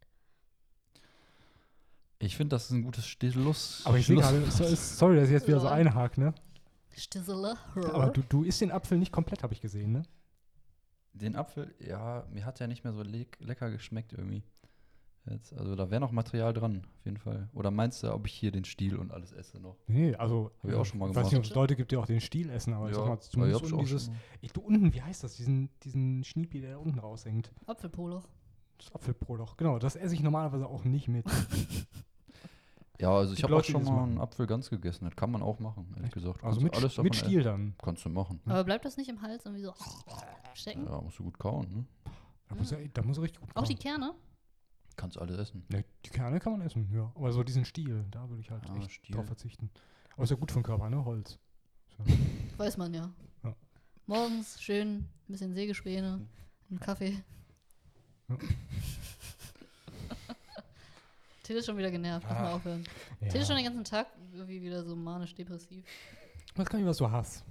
Ich finde, das ist ein gutes Schluss. Aber ich sehe Schluss- gerade, so- sorry, dass ich jetzt wieder so einhake, ne? Stissele. Aber du, du isst den Apfel nicht komplett, habe ich gesehen, ne? Den Apfel, ja, mir hat der nicht mehr so le lecker geschmeckt irgendwie. Jetzt, also da wäre noch Material dran, auf jeden Fall. Oder meinst du, ob ich hier den Stiel und alles esse noch? Nee, also. Hab ich auch schon mal Ich weiß nicht, ob gemacht. es Leute gibt, die auch den Stiel essen, aber ich sag mal, zumindest ich auch dieses. Ich, du unten, wie heißt das? Diesen, diesen Schniepi, der da unten raushängt. Apfelpoloch. Das Apfelbrot Genau, das esse ich normalerweise auch nicht mit. *laughs* Ja, also ich habe auch schon mal einen Apfel ganz gegessen. Das kann man auch machen, ehrlich gesagt. Also mit, alles davon mit Stiel dann. Kannst du machen. Aber bleibt das nicht im Hals irgendwie so stecken? Ja, musst du gut kauen, ne? Da muss er, da muss er richtig gut Auch die kauen. Kerne? Kannst alles essen. Ne, die Kerne kann man essen, ja. Aber so diesen Stiel, da würde ich halt Ah, echt Stiel. drauf verzichten. Aber ist ja gut für den Körper, ne? Holz. So. *laughs* Weiß man ja. Ja. Morgens schön ein bisschen Sägespäne, einen Kaffee. Ja. Till ist schon wieder genervt, lass mal Ah. aufhören. Ja. Till ist schon den ganzen Tag irgendwie wieder so manisch-depressiv. Ich weiß gar nicht, was du hast.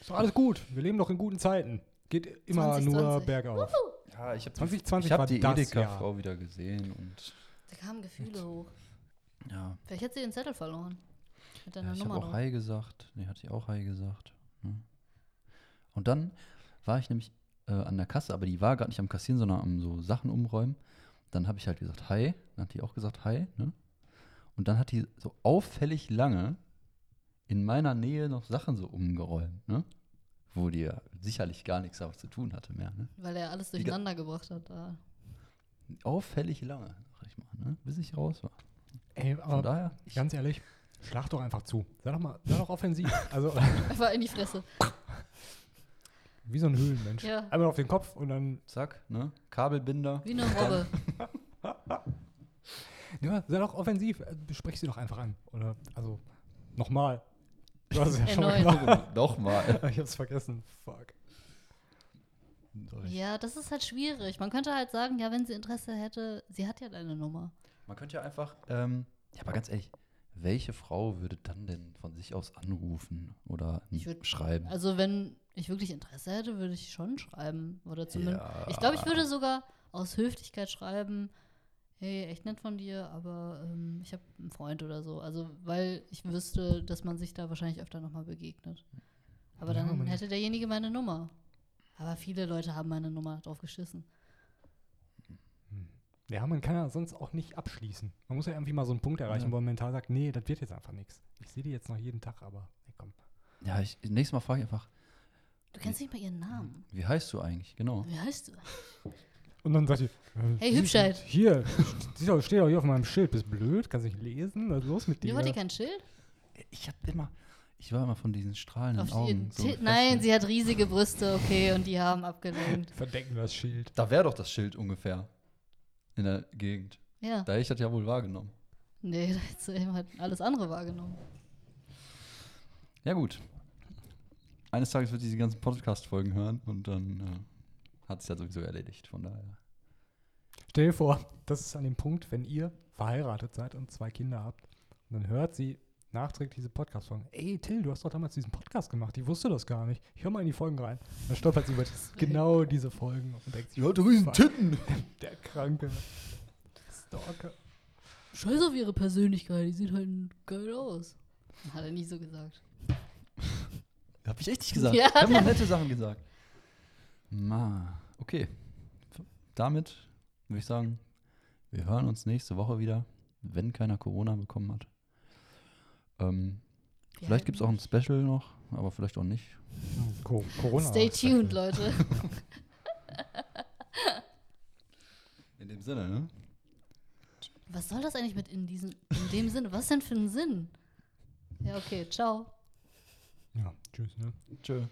Ist doch alles gut. Wir leben doch in guten Zeiten. Geht immer 2020. nur bergauf. Ja, ich habe 2020 ich hab war die Edeka-Frau wieder gesehen und Da kamen Gefühle hoch. ja. Vielleicht hat sie den Zettel verloren. Mit deiner ja ich habe Nummer auch. Hi gesagt. Nee, hat sie auch Hi gesagt. Und dann war ich nämlich äh, an der Kasse, aber die war gerade nicht am Kassieren, sondern am so Sachen umräumen. Dann habe ich halt gesagt Hi. Dann hat die auch gesagt Hi. Ne? Und dann hat die so auffällig lange in meiner Nähe noch Sachen so umgeräumt, ne? Wo die ja sicherlich gar nichts damit zu tun hatte mehr, ne? Weil er alles durcheinander gebracht hat. Da. Auffällig lange, sag ich mal, ne? Bis ich raus war. Ey, Von aber daher, ich, ganz ehrlich, schlag doch einfach zu. Sei doch mal, sei doch offensiv. *laughs* Also, Einfach in die Fresse. Wie so ein Höhlenmensch. Ja. Einmal auf den Kopf und dann, zack, ne? Kabelbinder. Wie eine Robbe. *laughs* ja, sei doch offensiv. Äh, Sprich sie doch einfach an. Oder, also, nochmal. Du hast es ja schon Erneut. gemacht. *laughs* Nochmal. *laughs* Ich hab's vergessen. Fuck. Ja, das ist halt schwierig. Man könnte halt sagen, ja, wenn sie Interesse hätte, sie hat ja deine Nummer. Man könnte ja einfach, ähm, ja, aber ganz ehrlich, welche Frau würde dann denn von sich aus anrufen oder Ich würd- schreiben? Also wenn ich wirklich Interesse hätte, würde ich schon schreiben. Oder zumindest. Ja. Ich glaube, ich würde sogar aus Höflichkeit schreiben, hey, echt nett von dir, aber ähm, ich habe einen Freund oder so. Also, weil ich wüsste, dass man sich da wahrscheinlich öfter nochmal begegnet. Aber Ja, dann hätte derjenige meine Nummer. Aber viele Leute haben meine Nummer drauf geschissen. Ja, man kann ja sonst auch nicht abschließen. Man muss ja irgendwie mal so einen Punkt erreichen, Ja. wo man mental sagt, nee, das wird jetzt einfach nichts. Ich sehe die jetzt noch jeden Tag, aber nee, komm. Ja, ich, nächstes Mal frage ich einfach, Du kennst nicht mal ihren Namen. wie heißt du eigentlich? Genau. Wie heißt du? Und dann sagt sie, äh, Hey, sie- Hübschheit. Hier, steht doch, steht doch hier auf meinem Schild. Bist blöd? Kannst nicht lesen? Was ist los mit dir? hat die kein Schild? Ich hab immer, ich war immer von diesen strahlenden Auf ihren Augen. so Ti- Nein, sie hat riesige Brüste, okay, und die haben abgelenkt. Verdecken das Schild. Da wäre doch das Schild ungefähr. In der Gegend. Ja. Da hätte ich das ja wohl wahrgenommen. Nee, da hättest du eben halt alles andere wahrgenommen. Ja, gut. Eines Tages wird sie die ganzen Podcast-Folgen hören und dann äh, hat es ja sowieso erledigt. Von daher. Stell dir vor, das ist an dem Punkt, wenn ihr verheiratet seid und zwei Kinder habt. Und dann hört sie nachträglich diese Podcast-Folgen. Ey, Till, du hast doch damals diesen Podcast gemacht. Ich wusste das gar nicht. Ich hör mal in die Folgen rein. Dann stolpert sie über das, *laughs* genau diese Folgen und denkt sich, hatte riesen fuck, Titten. *laughs* der Kranke. Stalker. Scheiß auf ihre Persönlichkeit, die sieht halt geil aus. Hat er nicht so gesagt. Hab ich echt nicht gesagt. *laughs* Ja, ich hab nur nette Sachen gesagt. Ma, okay. Damit würde ich sagen, wir hören uns nächste Woche wieder, wenn keiner Corona bekommen hat. Ähm, Wir vielleicht gibt es auch ein Special noch, aber vielleicht auch nicht. Co Corona. Stay tuned, Leute. *laughs* In dem Sinne, ne? Was soll das eigentlich mit in diesem, in dem Sinne? Was denn für ein Sinn? Ja, okay, ciao. Ja, tschüss, ne? Tschö.